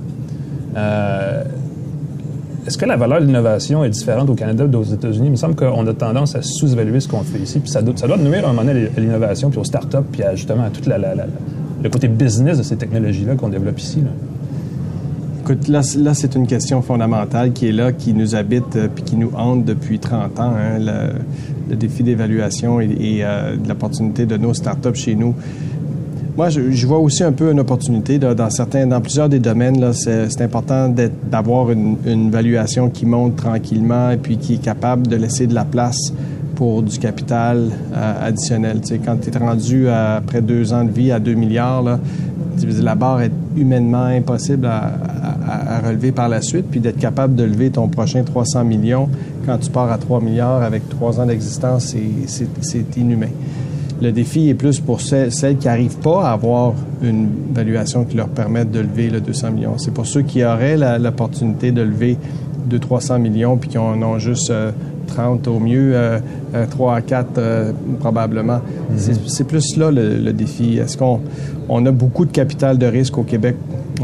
Euh, est-ce que la valeur de l'innovation est différente au Canada et aux États-Unis? Il me semble qu'on a tendance à sous-évaluer ce qu'on fait ici. Puis ça doit, ça nuire à un moment donné à l'innovation, puis aux startups, puis à, justement à tout le côté business de ces technologies-là qu'on développe ici. Là, c'est une question fondamentale qui est là, qui nous habite euh, puis qui nous hante depuis 30 ans. hein, le, défi d'évaluation et, et, euh, l'opportunité de nos startups chez nous. Moi, je, vois aussi un peu une opportunité dans certains, dans plusieurs des domaines. C'est, important d'avoir une, une valuation qui monte tranquillement et puis qui est capable de laisser de la place pour du capital euh, additionnel. Tu sais, quand tu es rendu après deux ans de vie à 2 milliards, là, la barre est humainement impossible à, à- à relever par la suite, puis d'être capable de lever ton prochain 300 millions quand tu pars à 3 milliards avec trois ans d'existence, c'est- inhumain. Le défi est plus pour celles, celles qui n'arrivent pas à avoir une valuation qui leur permette de lever le 200 millions. C'est pour ceux qui auraient l'opportunité de lever 200-300 millions puis qui en ont juste euh, 30 au mieux, euh, euh, 3 à 4 euh, probablement. C'est- C'est plus là le, le défi. Est-ce qu'on on a beaucoup de capital de risque au Québec?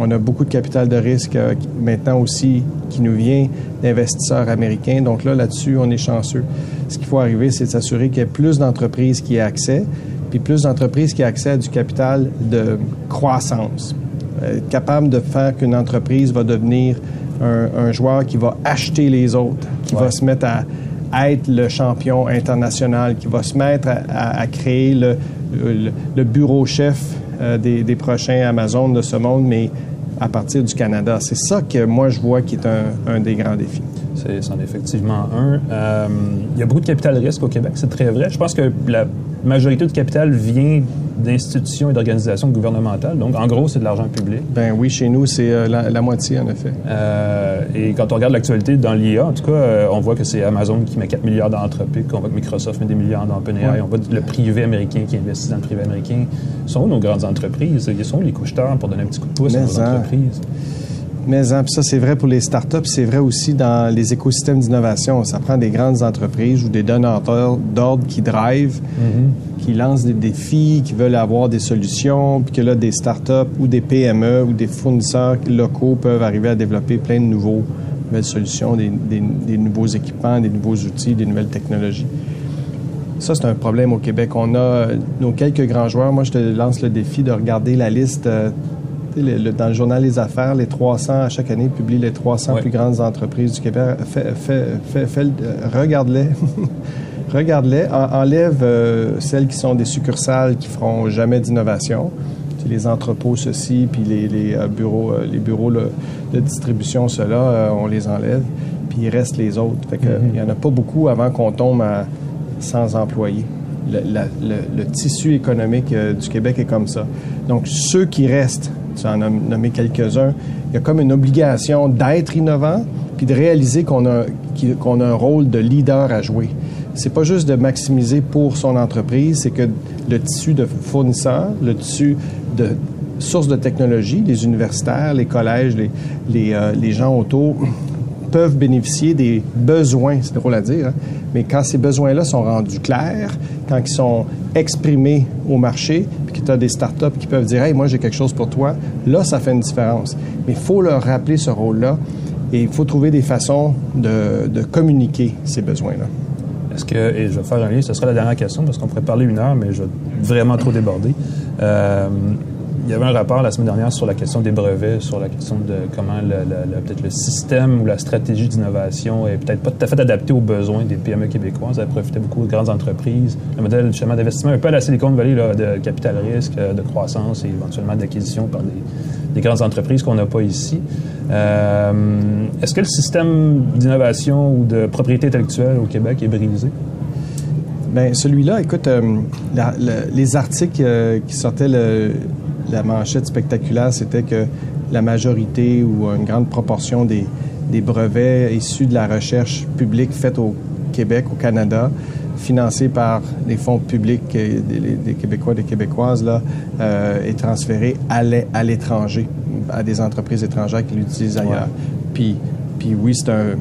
On a beaucoup de capital de risque euh, maintenant aussi qui nous vient d'investisseurs américains. Donc là, là-dessus, on est chanceux. Ce qu'il faut arriver, c'est de s'assurer qu'il y ait plus d'entreprises qui aient accès, puis plus d'entreprises qui aient accès à du capital de croissance. Euh, être capable de faire qu'une entreprise va devenir un, un joueur qui va acheter les autres, qui va se mettre à, à être le champion international, qui va se mettre à, à- à créer le, le- le bureau chef des, des prochains Amazon de ce monde, mais à partir du Canada. C'est ça que moi je vois qui est un des grands défis. C'est c'en est effectivement un. Euh, il y a beaucoup de capital risque au Québec, c'est très vrai. Je pense que la majorité du capital vient d'institutions et d'organisations gouvernementales. Donc, en gros, c'est de l'argent public. Ben oui, chez nous, c'est euh, la, la moitié, en effet. Euh, et quand on regarde l'actualité dans l'IA, en tout cas, euh, on voit que c'est Amazon qui met 4 milliards dans Anthropic, on voit que Microsoft met des milliards dans OpenAI, Ouais. on voit le privé américain qui investit dans le privé américain. sont où nos grandes entreprises? Ils sont où les couche-tard pour donner un petit coup de pouce à nos en. entreprises? Mais hein, ça, c'est vrai pour les startups, c'est vrai aussi dans les écosystèmes d'innovation. Ça prend des grandes entreprises ou des donneurs d'ordre qui drivent, qui lancent des défis, qui veulent avoir des solutions, puis que là, des startups ou des PME ou des fournisseurs locaux peuvent arriver à développer plein de nouveaux, nouvelles solutions, des, des- des nouveaux équipements, des nouveaux outils, des nouvelles technologies. Ça, c'est un problème au Québec. On a euh, nos quelques grands joueurs. Moi, je te lance le défi de regarder la liste. Le- le- dans le journal Les Affaires, les 300, à chaque année, publient les 300 Ouais. plus grandes entreprises du Québec. Euh, Regarde-les. (laughs) Regarde-les. En- enlève euh, celles qui sont des succursales qui feront jamais d'innovation. Les entrepôts, ceci, puis les, les, euh, bureaux, les bureaux de distribution, ceux-là, euh, on les enlève. Puis il reste les autres. Fait que, Il n'y en a pas beaucoup avant qu'on tombe à 100 employés. Le, la- le- le tissu économique euh, du Québec est comme ça. Donc, ceux qui restent, tu en as nommé quelques-uns, il y a comme une obligation d'être innovant puis de réaliser qu'on a, qu'on a un rôle de leader à jouer. C'est pas juste de maximiser pour son entreprise, c'est que le tissu de fournisseurs, le tissu de sources de technologie, les universitaires, les collèges, les, les, euh, les gens autour (clears throat) peuvent bénéficier des besoins, c'est drôle à dire, hein, mais quand ces besoins-là sont rendus clairs, quand ils sont exprimés au marché, que tu des startups qui peuvent dire Hey, moi j'ai quelque chose pour toi, là, ça fait une différence. Mais il faut leur rappeler ce rôle-là et il faut trouver des façons de, de communiquer ces besoins-là. Est-ce que, et je vais faire un lien, ce sera la dernière question parce qu'on pourrait parler une heure, mais je vais vraiment trop déborder. Euh, il y avait un rapport la semaine dernière sur la question des brevets, sur la question de comment peut-être le système ou la stratégie d'innovation est peut-être pas tout à fait adapté aux besoins des PME québécoises. Ça profitait beaucoup aux grandes entreprises. Le modèle justement d'investissement un peu à la Silicon Valley là, de capital risque, de croissance et éventuellement d'acquisition par des, des grandes entreprises qu'on n'a pas ici. Euh, Est-ce que le système d'innovation ou de propriété intellectuelle au Québec est brisé? Ben celui-là, écoute, euh, les articles euh, qui sortaient, le- la manchette spectaculaire, c'était que la majorité ou une grande proportion des, des brevets issus de la recherche publique faite au Québec, au Canada, financée par les fonds publics des, Québécois, des Québécoises, là, euh, est transférée à l'é- à l'étranger, à des entreprises étrangères qui l'utilisent ailleurs. Puis, puis oui, c'est un...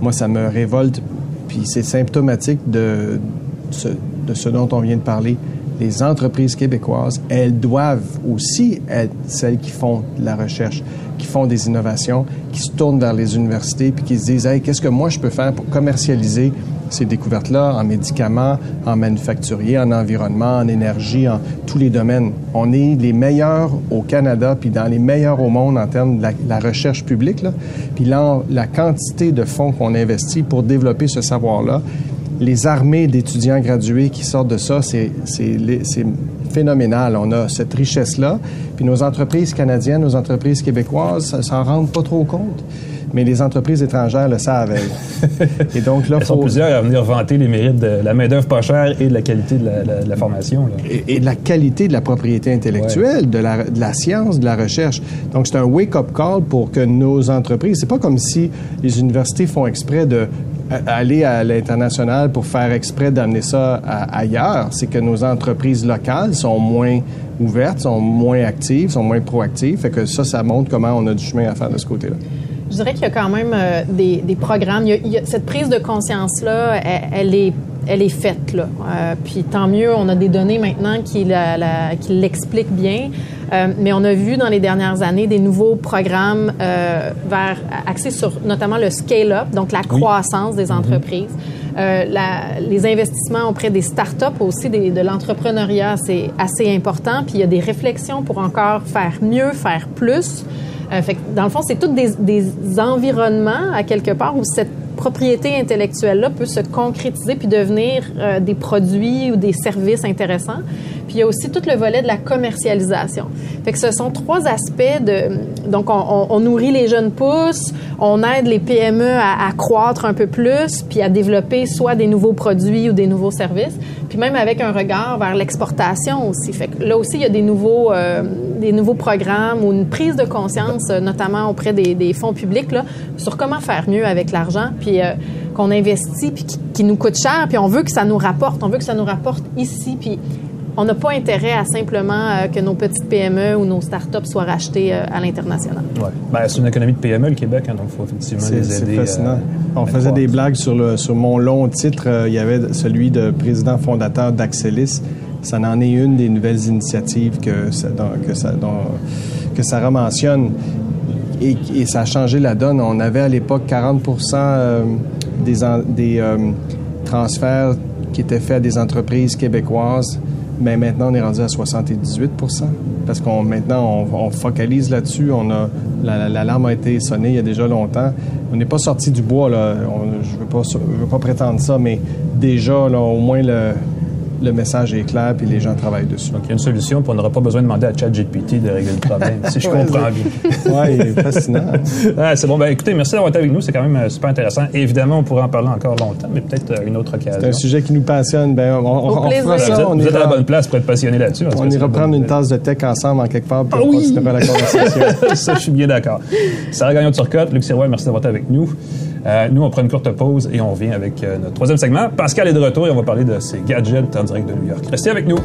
Moi, ça me révolte, puis c'est symptomatique de ce, de ce dont on vient de parler. Les entreprises québécoises, elles doivent aussi être celles qui font de la recherche, qui font des innovations, qui se tournent vers les universités, puis qui se disent, hey, qu'est-ce que moi je peux faire pour commercialiser ces découvertes-là en médicaments, en manufacturier, en environnement, en énergie, en tous les domaines? On est les meilleurs au Canada, puis dans les meilleurs au monde en termes de la, recherche publique. Puis la quantité de fonds qu'on investit pour développer ce savoir-là, les armées d'étudiants gradués qui sortent de ça, c'est phénoménal. On a cette richesse-là. Puis nos entreprises canadiennes, nos entreprises québécoises, s'en rendent pas trop compte. Mais les entreprises étrangères le savent, elles. (laughs) Et donc là, Elles sont faut... plusieurs à venir vanter les mérites de la main-d'œuvre pas chère et de la qualité de la, la- de la formation. là. et, et de la qualité de la propriété intellectuelle, de, la, de la science, de la recherche. Donc, c'est un wake-up call pour que nos entreprises, c'est pas comme si les universités font exprès de aller à l'international pour faire exprès d'amener ça à- ailleurs. C'est que nos entreprises locales sont moins ouvertes, sont moins actives, sont moins proactives. Fait que ça, ça montre comment on a du chemin à faire de ce côté-là. Je dirais qu'il y a quand même euh, des, des programmes. Il y a- cette prise de conscience-là, elle, est, elle est faite. Là. Euh, puis tant mieux, on a des données maintenant qui l'expliquent bien. Euh, mais on a vu dans les dernières années des nouveaux programmes euh, vers, axés sur notamment le scale-up, donc la croissance des entreprises. Euh, la- les investissements auprès des startups aussi, des- de l'entrepreneuriat, c'est assez important. Puis il y a des réflexions pour encore faire mieux, faire plus. Fait que, dans le fond, c'est tous des, des environnements, à quelque part, où cette propriété intellectuelle-là peut se concrétiser puis devenir euh, des produits ou des services intéressants. Puis il y a aussi tout le volet de la commercialisation. Fait que ce sont trois aspects de... Donc, on, nourrit les jeunes pousses, on aide les PME à, croître un peu plus, puis à développer soit des nouveaux produits ou des nouveaux services, puis même avec un regard vers l'exportation aussi. Fait que là aussi, il y a des nouveaux, euh, des nouveaux programmes ou une prise de conscience, euh, notamment auprès des, des fonds publics, là, sur comment faire mieux avec l'argent, puis euh, qu'on investit, puis qui, qui nous coûte cher, puis on veut que ça nous rapporte, on veut que ça nous rapporte ici, puis on n'a pas intérêt à simplement euh, que nos petites PME ou nos startups soient rachetées euh, à l'international. Ouais. Ben, c'est une économie de PME, le Québec, hein, donc il faut effectivement C'est les c'est aider. fascinant. euh, On faisait des blagues sur, le, sur mon long titre. Euh, il y avait celui de président fondateur d'Axelis. Ça en est une des nouvelles initiatives que, ça, dont- que, ça, dont- que Sarah mentionne. Et, et ça a changé la donne. On avait à l'époque 40 euh, des, des euh, transferts qui étaient faits à des entreprises québécoises. Mais maintenant, on est rendu à 78 parce qu'on maintenant on, focalise là-dessus. On a la- la- l'alarme a été sonnée il y a déjà longtemps. On n'est pas sorti du bois là. Je veux pas veux pas prétendre ça, mais déjà là, au moins le, le message est clair puis les gens travaillent dessus. Donc, il y a une solution, puis on n'aura pas besoin de demander à ChatGPT de régler le problème, si je (laughs) Ouais, comprends bien. (laughs) Ouais, il est fascinant. (laughs) Ah, c'est bon. Ben, écoutez, merci d'avoir été avec nous. C'est quand même euh, super intéressant. Évidemment, on pourrait en parler encore longtemps, mais peut-être euh, une autre occasion. C'est un sujet qui nous passionne. Ben, on, on, on fera vous ça. êtes, on vous êtes à la bonne place pour être passionné là-dessus. on ira une prendre une tasse de tech ensemble en quelque part, puis Ah on oui! la conversation. ça, je suis bien d'accord. Sarah Gagnon-Turcotte, Luc Sirois, merci d'avoir été avec nous. Euh, nous, on prend une courte pause et on revient avec euh, notre troisième segment. Pascal est de retour et on va parler de ses gadgets en Restez avec nous.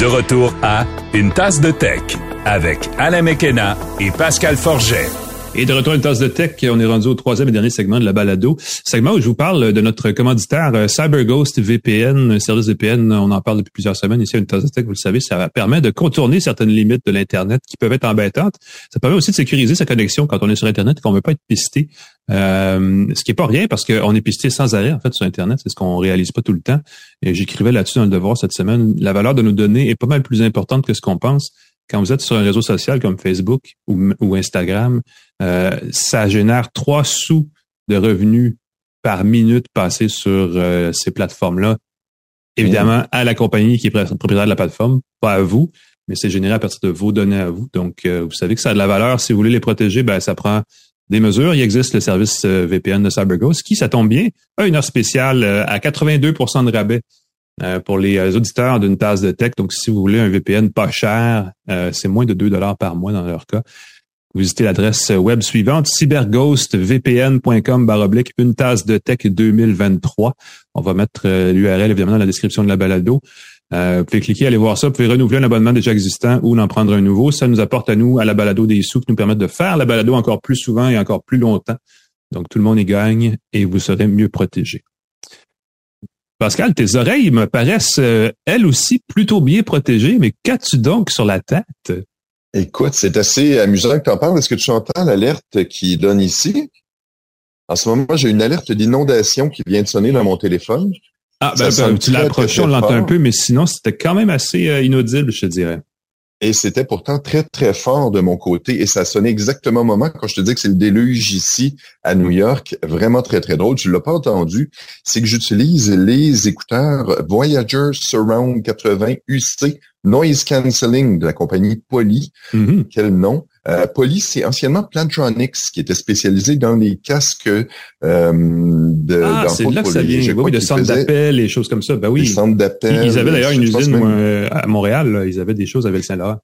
De retour à Une tasse de tech avec Alain Mekena et Pascal Forget. Et de retour à une tasse de tech, on est rendu au troisième et dernier segment de la balado. Segment où je vous parle de notre commanditaire euh, CyberGhost VPN, un service VPN. On en parle depuis plusieurs semaines ici à une tasse de tech. Vous le savez, ça permet de contourner certaines limites de l'Internet qui peuvent être embêtantes. Ça permet aussi de sécuriser sa connexion quand on est sur Internet et qu'on veut pas être pisté. Euh, ce qui est pas rien parce qu'on est pisté sans arrêt en fait sur Internet. C'est ce qu'on réalise pas tout le temps. Et j'écrivais là-dessus dans le devoir cette semaine. La valeur de nos données est pas mal plus importante que ce qu'on pense quand vous êtes sur un réseau social comme Facebook ou, Instagram, euh, ça génère trois sous de revenus par minute passée sur euh, ces plateformes-là. Évidemment, à la compagnie qui est propriétaire de la plateforme, pas à vous. mais c'est généré à partir de vos données à vous. Donc, euh, vous savez que ça a de la valeur. Si vous voulez les protéger, ben, ça prend des mesures. Il existe le service VPN de CyberGhost qui, ça tombe bien, a une heure spéciale à 82% de rabais pour les auditeurs d'une tasse de tech. Donc, si vous voulez un VPN pas cher, c'est moins de 2 dollars par mois dans leur cas. Visitez l'adresse web suivante, cyberghostvpn.com baroblique une tasse de tech 2023. On va mettre l'URL évidemment dans la description de la balado. Euh, vous pouvez cliquer, aller voir ça. Vous pouvez renouveler un abonnement déjà existant ou en prendre un nouveau. Ça nous apporte à nous, à la balado, des sous qui nous permettent de faire la balado encore plus souvent et encore plus longtemps. Donc, tout le monde y gagne et vous serez mieux protégé. Pascal, tes oreilles me paraissent, euh, elles aussi, plutôt bien protégées, mais qu'as-tu donc sur la tête? Écoute, c'est assez amusant que tu en parles. Est-ce que tu entends l'alerte qui donne ici? En ce moment, j'ai une alerte d'inondation qui vient de sonner dans mon téléphone. Ah, ben, ben tu l'approches, on l'entend un peu, mais sinon, c'était quand même assez euh, inaudible, je te dirais. Et c'était pourtant très, très fort de mon côté. Et ça sonnait exactement au moment quand je te dis que c'est le déluge ici à New York. Vraiment très, très drôle. Tu l'as pas entendu. C'est que j'utilise les écouteurs Voyager Surround 80 UC Noise Cancelling de la compagnie Poly. Mm-hmm. Quel nom? Euh, Poly, c'est anciennement Plantronics qui était spécialisé dans les casques euh, de Ah, c'est là que ça vient. Oui, de centres d'appel et choses comme ça. Ben oui. Centres d'appel. Ils avaient d'ailleurs une usine euh, à Montréal. Ils avaient des choses avec Saint-Laurent.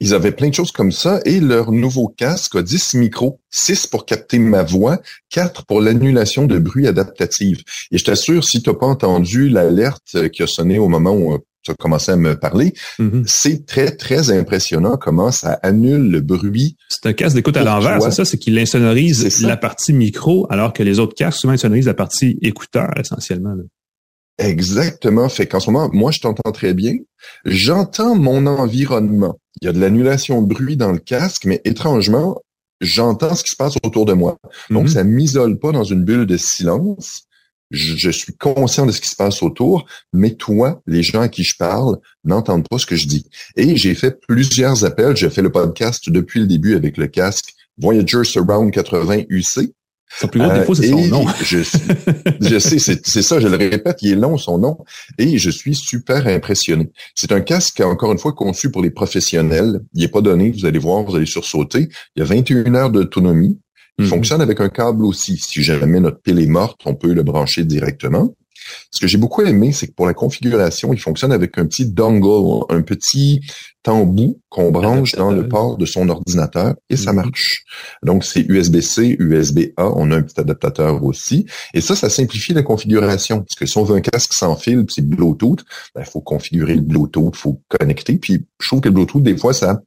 Ils avaient plein de choses comme ça et leur nouveau casque a 10 micros, 6 pour capter ma voix, 4 pour l'annulation de bruit adaptative. Et je t'assure, si tu n'as pas entendu l'alerte qui a sonné au moment où tu as commencé à me parler, mm-hmm. c'est très, très impressionnant comment ça annule le bruit. C'est un casque d'écoute à l'envers, c'est ça? C'est qu'il insonorise la partie micro, alors que les autres casques, souvent, insonorisent la partie écouteur, essentiellement. Exactement. Fait qu'en ce moment, moi, je t'entends très bien. J'entends mon environnement. Il y a de l'annulation de bruit dans le casque, mais étrangement, j'entends ce qui se passe autour de moi. Donc, mm-hmm. ça m'isole pas dans une bulle de silence je, suis conscient de ce qui se passe autour, mais toi, les gens à qui je parle, n'entendent pas ce que je dis. Et j'ai fait plusieurs appels. J'ai fait le podcast depuis le début avec le casque Voyager Surround 80 UC. Son plus gros défaut, c'est son nom. je, (laughs) je sais, c'est ça, je le répète, il est long son nom, et je suis super impressionné. C'est un casque, encore une fois, conçu pour les professionnels. Il n'est pas donné, vous allez voir, vous allez sursauter. Il y a 21 heures d'autonomie. Il mhm. fonctionne avec un câble aussi. Si jamais notre pile est morte, on peut le brancher directement. Ce que j'ai beaucoup aimé, c'est que pour la configuration, il fonctionne avec un petit dongle, un petit tambour qu'on branche dans le port de son ordinateur et ça mhm. marche. Donc c'est USB-C, USB-A, on a un petit adaptateur aussi. Et ça, ça simplifie la configuration. Parce que si on veut un casque sans fil, c'est Bluetooth, il ben, faut configurer le Bluetooth, il faut connecter. Puis je trouve que le Bluetooth, des fois, ça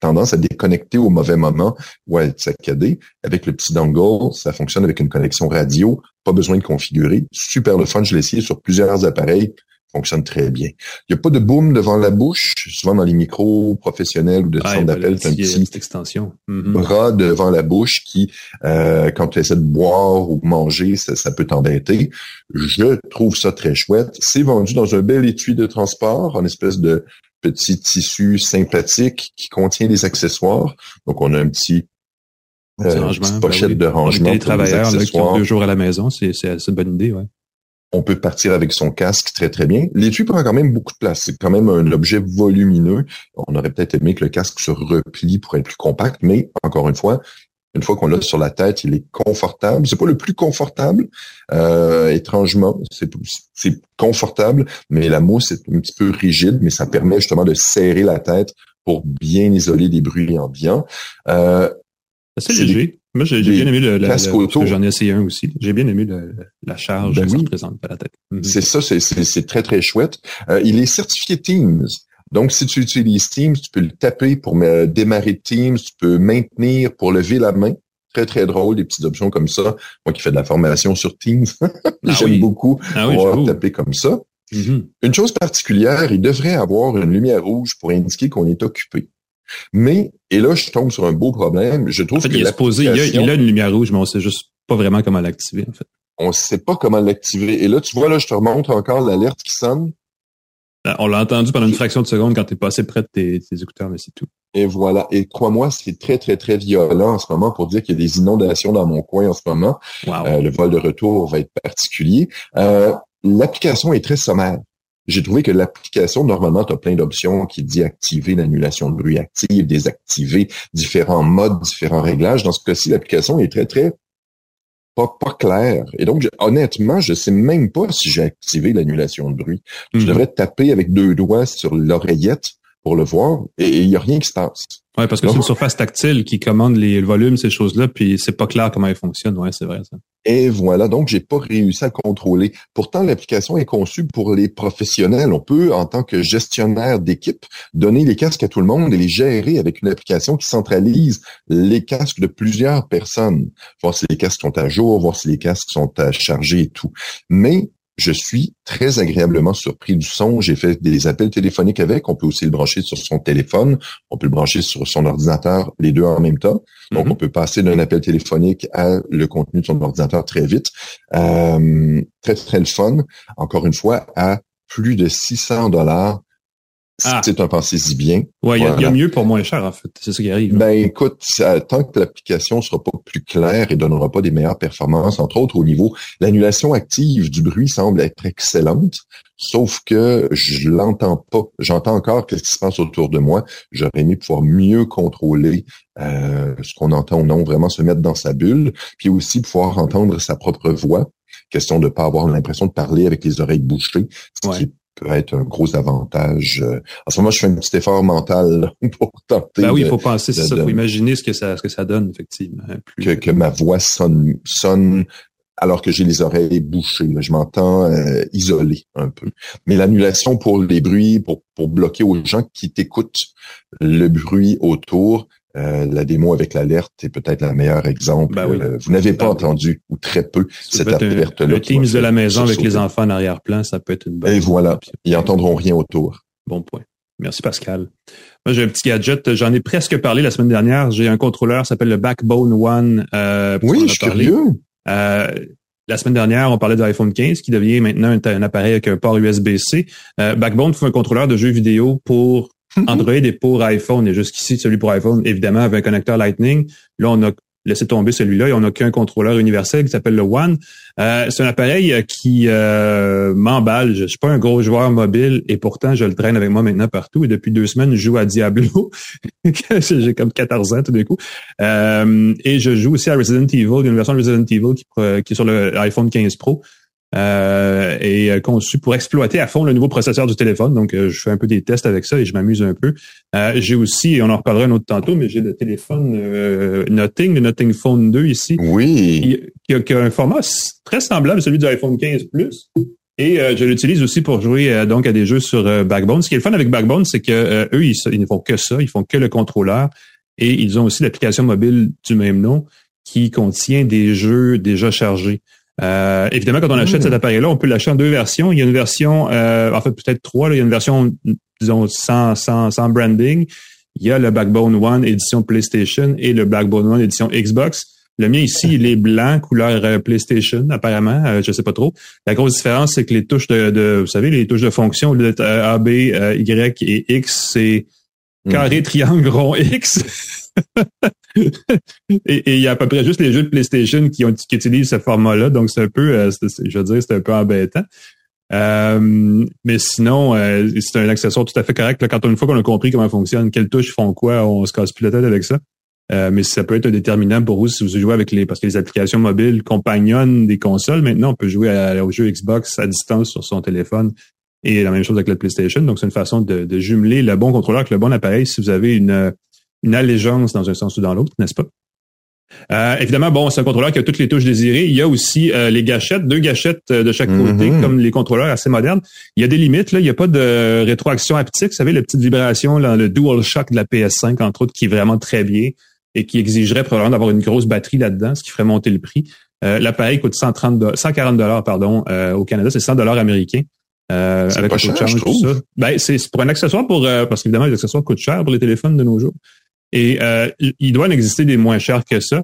tendance à déconnecter au mauvais moment ou à être saccadé. Avec le petit dongle, ça fonctionne avec une connexion radio, pas besoin de configurer. Super le fun, je l'ai essayé sur plusieurs appareils, fonctionne très bien. Il n'y a pas de boom devant la bouche. Souvent dans les micros professionnels ou de ah, centre d'appel, c'est un petit extension. Mm-hmm. bras devant la bouche qui, euh, quand tu essaies de boire ou manger, ça, ça peut t'embêter. Je trouve ça très chouette. C'est vendu dans un bel étui de transport, en espèce de petit tissu sympathique qui contient des accessoires. Donc, on a un petit euh, petite ben pochette de rangement. Les travailleurs qui ont deux jours à la maison, c'est une bonne idée, ouais. On peut partir avec son casque très très bien. L'étui prend quand même beaucoup de place. C'est quand même un objet volumineux. On aurait peut-être aimé que le casque se replie pour être plus compact, mais encore une fois, une fois qu'on l'a sur la tête, il est confortable. C'est pas le plus confortable, euh, étrangement. C'est, confortable, mais la mousse est un petit peu rigide, mais ça permet justement de serrer la tête pour bien isoler des bruits ambiants. Euh, c'est léger. Moi, j'ai, bien aimé le, le, j'en ai essayé un aussi. J'ai bien aimé la charge ben que ça représente à la tête. Mhm. C'est ça, c'est, très, très chouette. Euh, il est certifié Teams. Donc, si tu utilises Teams, tu peux le taper pour démarrer Teams, tu peux maintenir pour lever la main. Très, très drôle, des petites options comme ça. Moi qui fais de la formation sur Teams, (laughs) ah j'aime beaucoup ah taper comme ça. Mm-hmm. Une chose particulière, il devrait avoir une lumière rouge pour indiquer qu'on est occupé. Mais, et là, je tombe sur un beau problème. Je trouve que il, il, a, il a une lumière rouge, mais on sait juste pas vraiment comment l'activer, en fait. On sait pas comment l'activer. Et là, tu vois, là, je te remontre encore l'alerte qui sonne. Euh, on l'a entendu pendant une fraction de seconde quand tu es passé près de tes, écouteurs, mais c'est tout. Et voilà. Et crois-moi, c'est très, très, très violent en ce moment pour dire qu'il y a des inondations dans mon coin en ce moment. Euh, le vol de retour va être particulier. Euh, l'application est très sommaire. J'ai trouvé que l'application, normalement, tu as plein d'options qui dit activer l'annulation de bruit active, désactiver différents modes, différents réglages. Dans ce cas-ci, l'application est très, très pas, pas claire. Et donc, honnêtement, je sais même pas si j'ai activé l'annulation de bruit. Je Mhm. devrais taper avec deux doigts sur l'oreillette pour le voir et il y a rien qui se passe. Ouais, parce que c'est une surface tactile qui commande les, le volume, ces choses-là, puis c'est pas clair comment elle fonctionne. Ouais, c'est vrai, ça. Et voilà, donc j'ai pas réussi à contrôler. Pourtant, l'application est conçue pour les professionnels. On peut, en tant que gestionnaire d'équipe, donner les casques à tout le monde et les gérer avec une application qui centralise les casques de plusieurs personnes. Voir si les casques sont à jour, voir si les casques sont à charger et tout. Mais je suis très agréablement surpris du son. J'ai fait des appels téléphoniques avec. On peut aussi le brancher sur son téléphone. On peut le brancher sur son ordinateur, les deux en même temps. Donc, Mhm. on peut passer d'un appel téléphonique à le contenu de son ordinateur très vite. Euh, très, très le fun. Encore une fois, à plus de 600 dollars. Ah. C'est un pensée-y bien. Ouais, il y a- y, mieux pour moins cher, en fait. C'est ça qui arrive. Ben écoute, ça- tant que l'application sera pas plus claire et donnera pas des meilleures performances, entre autres au niveau, l'annulation active du bruit semble être excellente, sauf que je l'entends pas. J'entends encore qu'est-ce qui se passe autour de moi. J'aurais aimé pouvoir mieux contrôler euh, ce qu'on entend ou non, vraiment se mettre dans sa bulle, puis aussi pouvoir entendre sa propre voix. Question de pas avoir l'impression de parler avec les oreilles bouchées, ce Ouais. qui peut être un gros avantage. Euh, En ce moment, je fais un petit effort mental (laughs) pour tenter Ben oui, il faut penser, c'est ça, de- faut imaginer ce que ça, ce que ça donne, effectivement. hein, Plus, que, que ma voix sonne, sonne alors que j'ai les oreilles bouchées. là. Je m'entends euh, isolé un peu. Mais l'annulation pour les bruits, pour, pour bloquer aux gens qui t'écoutent le bruit autour, euh, la démo avec l'alerte est peut-être le meilleur exemple. Ben oui. Euh, vous n'avez pas Ben entendu, ou très peu, Ça cette alerte-là. m'a Teams de la maison avec les enfants en arrière-plan, ça peut être une bonne Et voilà, ils entendront rien autour. Bon point. Merci Pascal. Moi j'ai un petit gadget, j'en ai presque parlé la semaine dernière. J'ai un contrôleur qui s'appelle le Backbone One. Euh, Oui, je suis curieux. Euh, la semaine dernière, on parlait de l'iPhone 15 qui devient maintenant un, un appareil avec un port USB-C. Euh, Backbone fait un contrôleur de jeux vidéo pour (laughs) Android et pour iPhone. Et jusqu'ici, celui pour iPhone, évidemment, avec un connecteur Lightning. Là, on a laissé tomber celui-là et on n'a qu'un contrôleur universel qui s'appelle le One. Euh, c'est un appareil euh, qui euh, m'emballe. Je, je suis pas un gros joueur mobile et pourtant, je le traîne avec moi maintenant partout. Et depuis deux semaines, je joue à Diablo. (laughs) J'ai comme 14 ans tout d'un coup. Euh, et je joue aussi à Resident Evil. Une version de Resident Evil qui, pro- qui est sur le iPhone 15 Pro. Euh, et euh, conçu pour exploiter à fond le nouveau processeur du téléphone. Donc, euh, je fais un peu des tests avec ça et je m'amuse un peu. Euh, j'ai aussi, et on en reparlera un autre tantôt, mais j'ai le téléphone euh, Nothing, le Nothing Phone 2 ici, Oui. qui, qui a, qui a un format très semblable à celui du iPhone 15 Plus. Et euh, je l'utilise aussi pour jouer euh, donc à des jeux sur euh, Backbone. Ce qui est le fun avec Backbone, c'est que euh, eux, ils, ils ne font que ça, ils font que le contrôleur. Et ils ont aussi l'application mobile du même nom qui contient des jeux déjà chargés. Euh, évidemment, quand on achète Mm. cet appareil-là, on peut l'acheter en deux versions. Il y a une version, euh, en fait peut-être trois. Là. Il y a une version, disons, sans, sans, sans branding. Il y a le Backbone One édition PlayStation et le Backbone One édition Xbox. Le mien ici, il est blanc, couleur euh, PlayStation, apparemment. Euh, je sais pas trop. La grosse différence, c'est que les touches de, de, vous savez, les touches de fonction, au lieu d'être A, B, euh, Y et X, c'est Mhm. carré, triangle, rond, X. (laughs) et, il y a à peu près juste les jeux de PlayStation qui, ont, qui utilisent ce format-là. Donc, c'est un peu, euh, je veux dire, c'est un peu embêtant. Euh, mais sinon, euh, c'est un accessoire tout à fait correct. Quand une fois qu'on a compris comment fonctionne, quelles touches font quoi, on se casse plus la tête avec ça. Euh, mais ça peut être un déterminant pour vous si vous jouez avec les parce que les applications mobiles compagnonnent des consoles. Maintenant, on peut jouer à, au jeu Xbox à distance sur son téléphone et la même chose avec la PlayStation. Donc, c'est une façon de, de jumeler le bon contrôleur avec le bon appareil si vous avez une, une allégeance dans un sens ou dans l'autre, n'est-ce pas? Euh, évidemment, bon, c'est un contrôleur qui a toutes les touches désirées. Il y a aussi euh, les gâchettes, deux gâchettes euh, de chaque côté, Mhm. comme les contrôleurs assez modernes. Il y a des limites, là. Il n'y a pas de rétroaction haptique. Vous savez, la petite vibration, là, le DualShock de la PS5, entre autres, qui est vraiment très bien et qui exigerait probablement d'avoir une grosse batterie là-dedans, ce qui ferait monter le prix. Euh, L'appareil coûte 130 do- 140 dollars pardon euh, au Canada, c'est 100 dollars américains. Euh, C'est avec pas cher, je trouve. ça. Ben, c'est c'est pour un accessoire pour euh, parce qu'évidemment les accessoires coûtent cher pour les téléphones de nos jours. Et euh, il- doit en exister des moins chers que ça.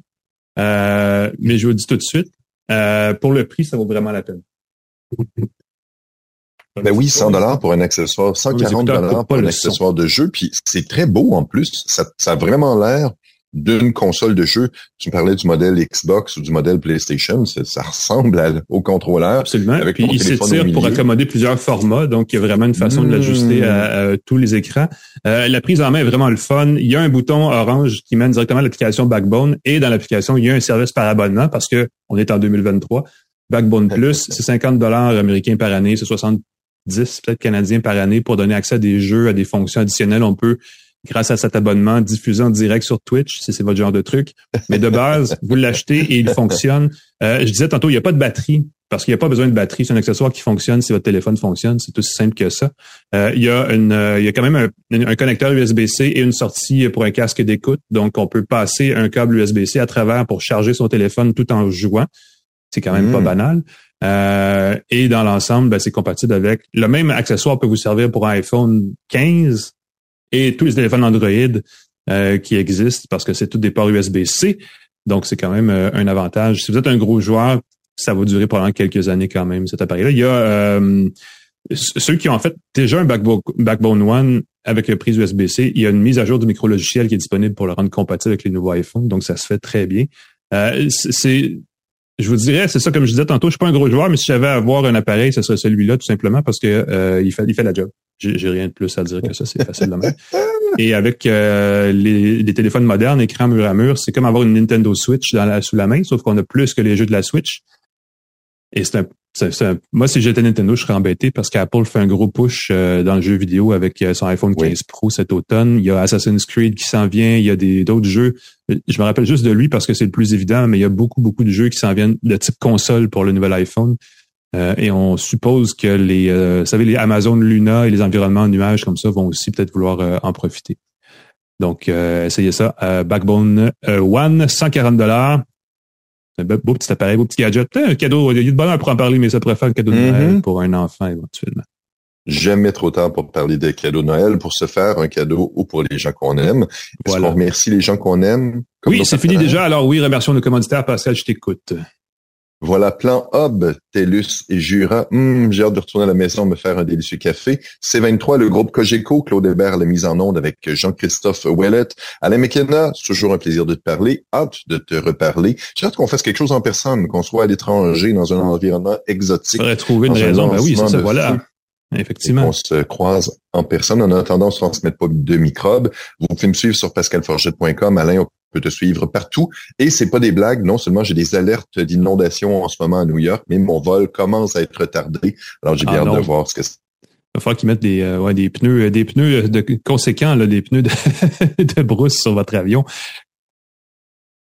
Euh, mais je vous dis tout de suite, euh, pour le prix, ça vaut vraiment la peine. Ben oui, 100 dollars pour un accessoire, Oui, 140 mais c'est pas- dollars pour un accessoire de jeu, puis c'est très beau en plus. Ça, ça a vraiment l'air d'une console de jeu. Tu me parlais du modèle Xbox ou du modèle PlayStation, ça, ressemble au contrôleur. Absolument. Avec Puis il s'étire pour accommoder plusieurs formats, donc il y a vraiment une façon de l'ajuster à, hmm. tous les écrans. Euh, la prise en main est vraiment le fun. Il y a un bouton orange qui mène directement à l'application Backbone et dans l'application, il y a un service par abonnement parce que on est en 2023. Backbone Plus, c'est 50 dollars américains par année, c'est 70 peut-être canadiens par année pour donner accès à des jeux, à des fonctions additionnelles. On peut grâce à cet abonnement, diffusé en direct sur Twitch, si c'est votre genre de truc. Mais de base, (laughs) vous l'achetez et il fonctionne. Euh, je disais tantôt, il n'y a pas de batterie parce qu'il n'y a pas besoin de batterie. C'est un accessoire qui fonctionne si votre téléphone fonctionne. C'est aussi simple que ça. Euh, il, y a une, euh, il y a quand même un, un connecteur USB-C et une sortie pour un casque d'écoute. Donc, on peut passer un câble USB-C à travers pour charger son téléphone tout en jouant. C'est quand même pas mmh. banal. Euh, et dans l'ensemble, ben, c'est compatible avec le même accessoire peut vous servir pour un iPhone 15 et tous les téléphones Android euh, qui existent parce que c'est tous des ports USB-C. Donc, c'est quand même euh, un avantage. Si vous êtes un gros joueur, ça va durer pendant quelques années quand même, cet appareil-là. Il y a euh, ceux qui ont en fait déjà un Backbone, One avec une prise USB-C. Il y a une mise à jour du micro-logiciel qui est disponible pour le rendre compatible avec les nouveaux iPhones. Donc, ça se fait très bien. c'est je vous dirais, c'est ça comme je disais tantôt, je suis pas un gros joueur, mais si j'avais à avoir un appareil, ce serait celui-là tout simplement parce que il fait il fait la job. J'ai rien de plus à dire que ça, c'est facile de même. Et avec euh, les, téléphones modernes, écran mur à mur, c'est comme avoir une Nintendo Switch dans la, sous la main, sauf qu'on a plus que les jeux de la Switch. Et c'est un, moi, si j'étais Nintendo, je serais embêté parce qu'Apple fait un gros push euh, dans le jeu vidéo avec euh, son iPhone 15 Pro cet automne. Il y a Assassin's Creed qui s'en vient, il y a des d'autres jeux. Je me rappelle juste de lui parce que c'est le plus évident, mais il y a beaucoup, beaucoup de jeux qui s'en viennent de type console pour le nouvel iPhone. Euh, et on suppose que les, euh, vous savez, les Amazon Luna et les environnements nuages comme ça vont aussi peut-être vouloir euh, en profiter. Donc, essayez ça. Backbone One, 140 dollars. Un beau petit appareil, beau petit gadget. Un cadeau, il y a de bonheur pour en parler, mais ça préfère un cadeau de Noël mm-hmm. pour un enfant éventuellement. Jamais trop tard pour parler des cadeaux de Noël, pour se faire un cadeau ou pour les gens qu'on aime. Est-ce qu'on remercie les gens qu'on aime? Oui, c'est fini déjà. Alors oui, remercions nos commanditaires. Pascal, je t'écoute. Voilà, plan Hub, TELUS et Jura. Hum, j'ai hâte de retourner à la maison me faire un délicieux café. C23, le groupe Cogeco, Claude Hébert, la mise en onde avec Jean-Christophe Ouellet. Alain McKenna, c'est toujours un plaisir de te parler. Hâte de te reparler. J'ai hâte qu'on fasse quelque chose en personne, qu'on soit à l'étranger, dans un environnement exotique. On trouver une raison. Ben oui, c'est ça, voilà. Effectivement. On se croise en personne. En attendant, on se transmet pas de microbes. Vous pouvez me suivre sur pascalforget.com. Alain, peut te suivre partout. Et c'est pas des blagues. Non seulement j'ai des alertes d'inondation en ce moment à New York, mais mon vol commence à être retardé. Alors j'ai bien ah hâte de voir ce que c'est. Il va falloir qu'ils mettent des, euh, ouais, des pneus, des pneus de conséquents, là, des pneus de, (laughs) de brousse sur votre avion.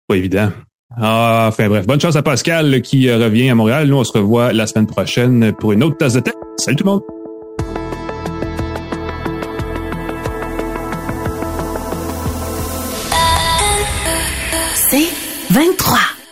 Pas évident. Ah, enfin bref, bonne chance à Pascal qui euh, revient à Montréal. Nous, on se revoit la semaine prochaine pour une autre tasse de tête. Salut tout le monde! 23.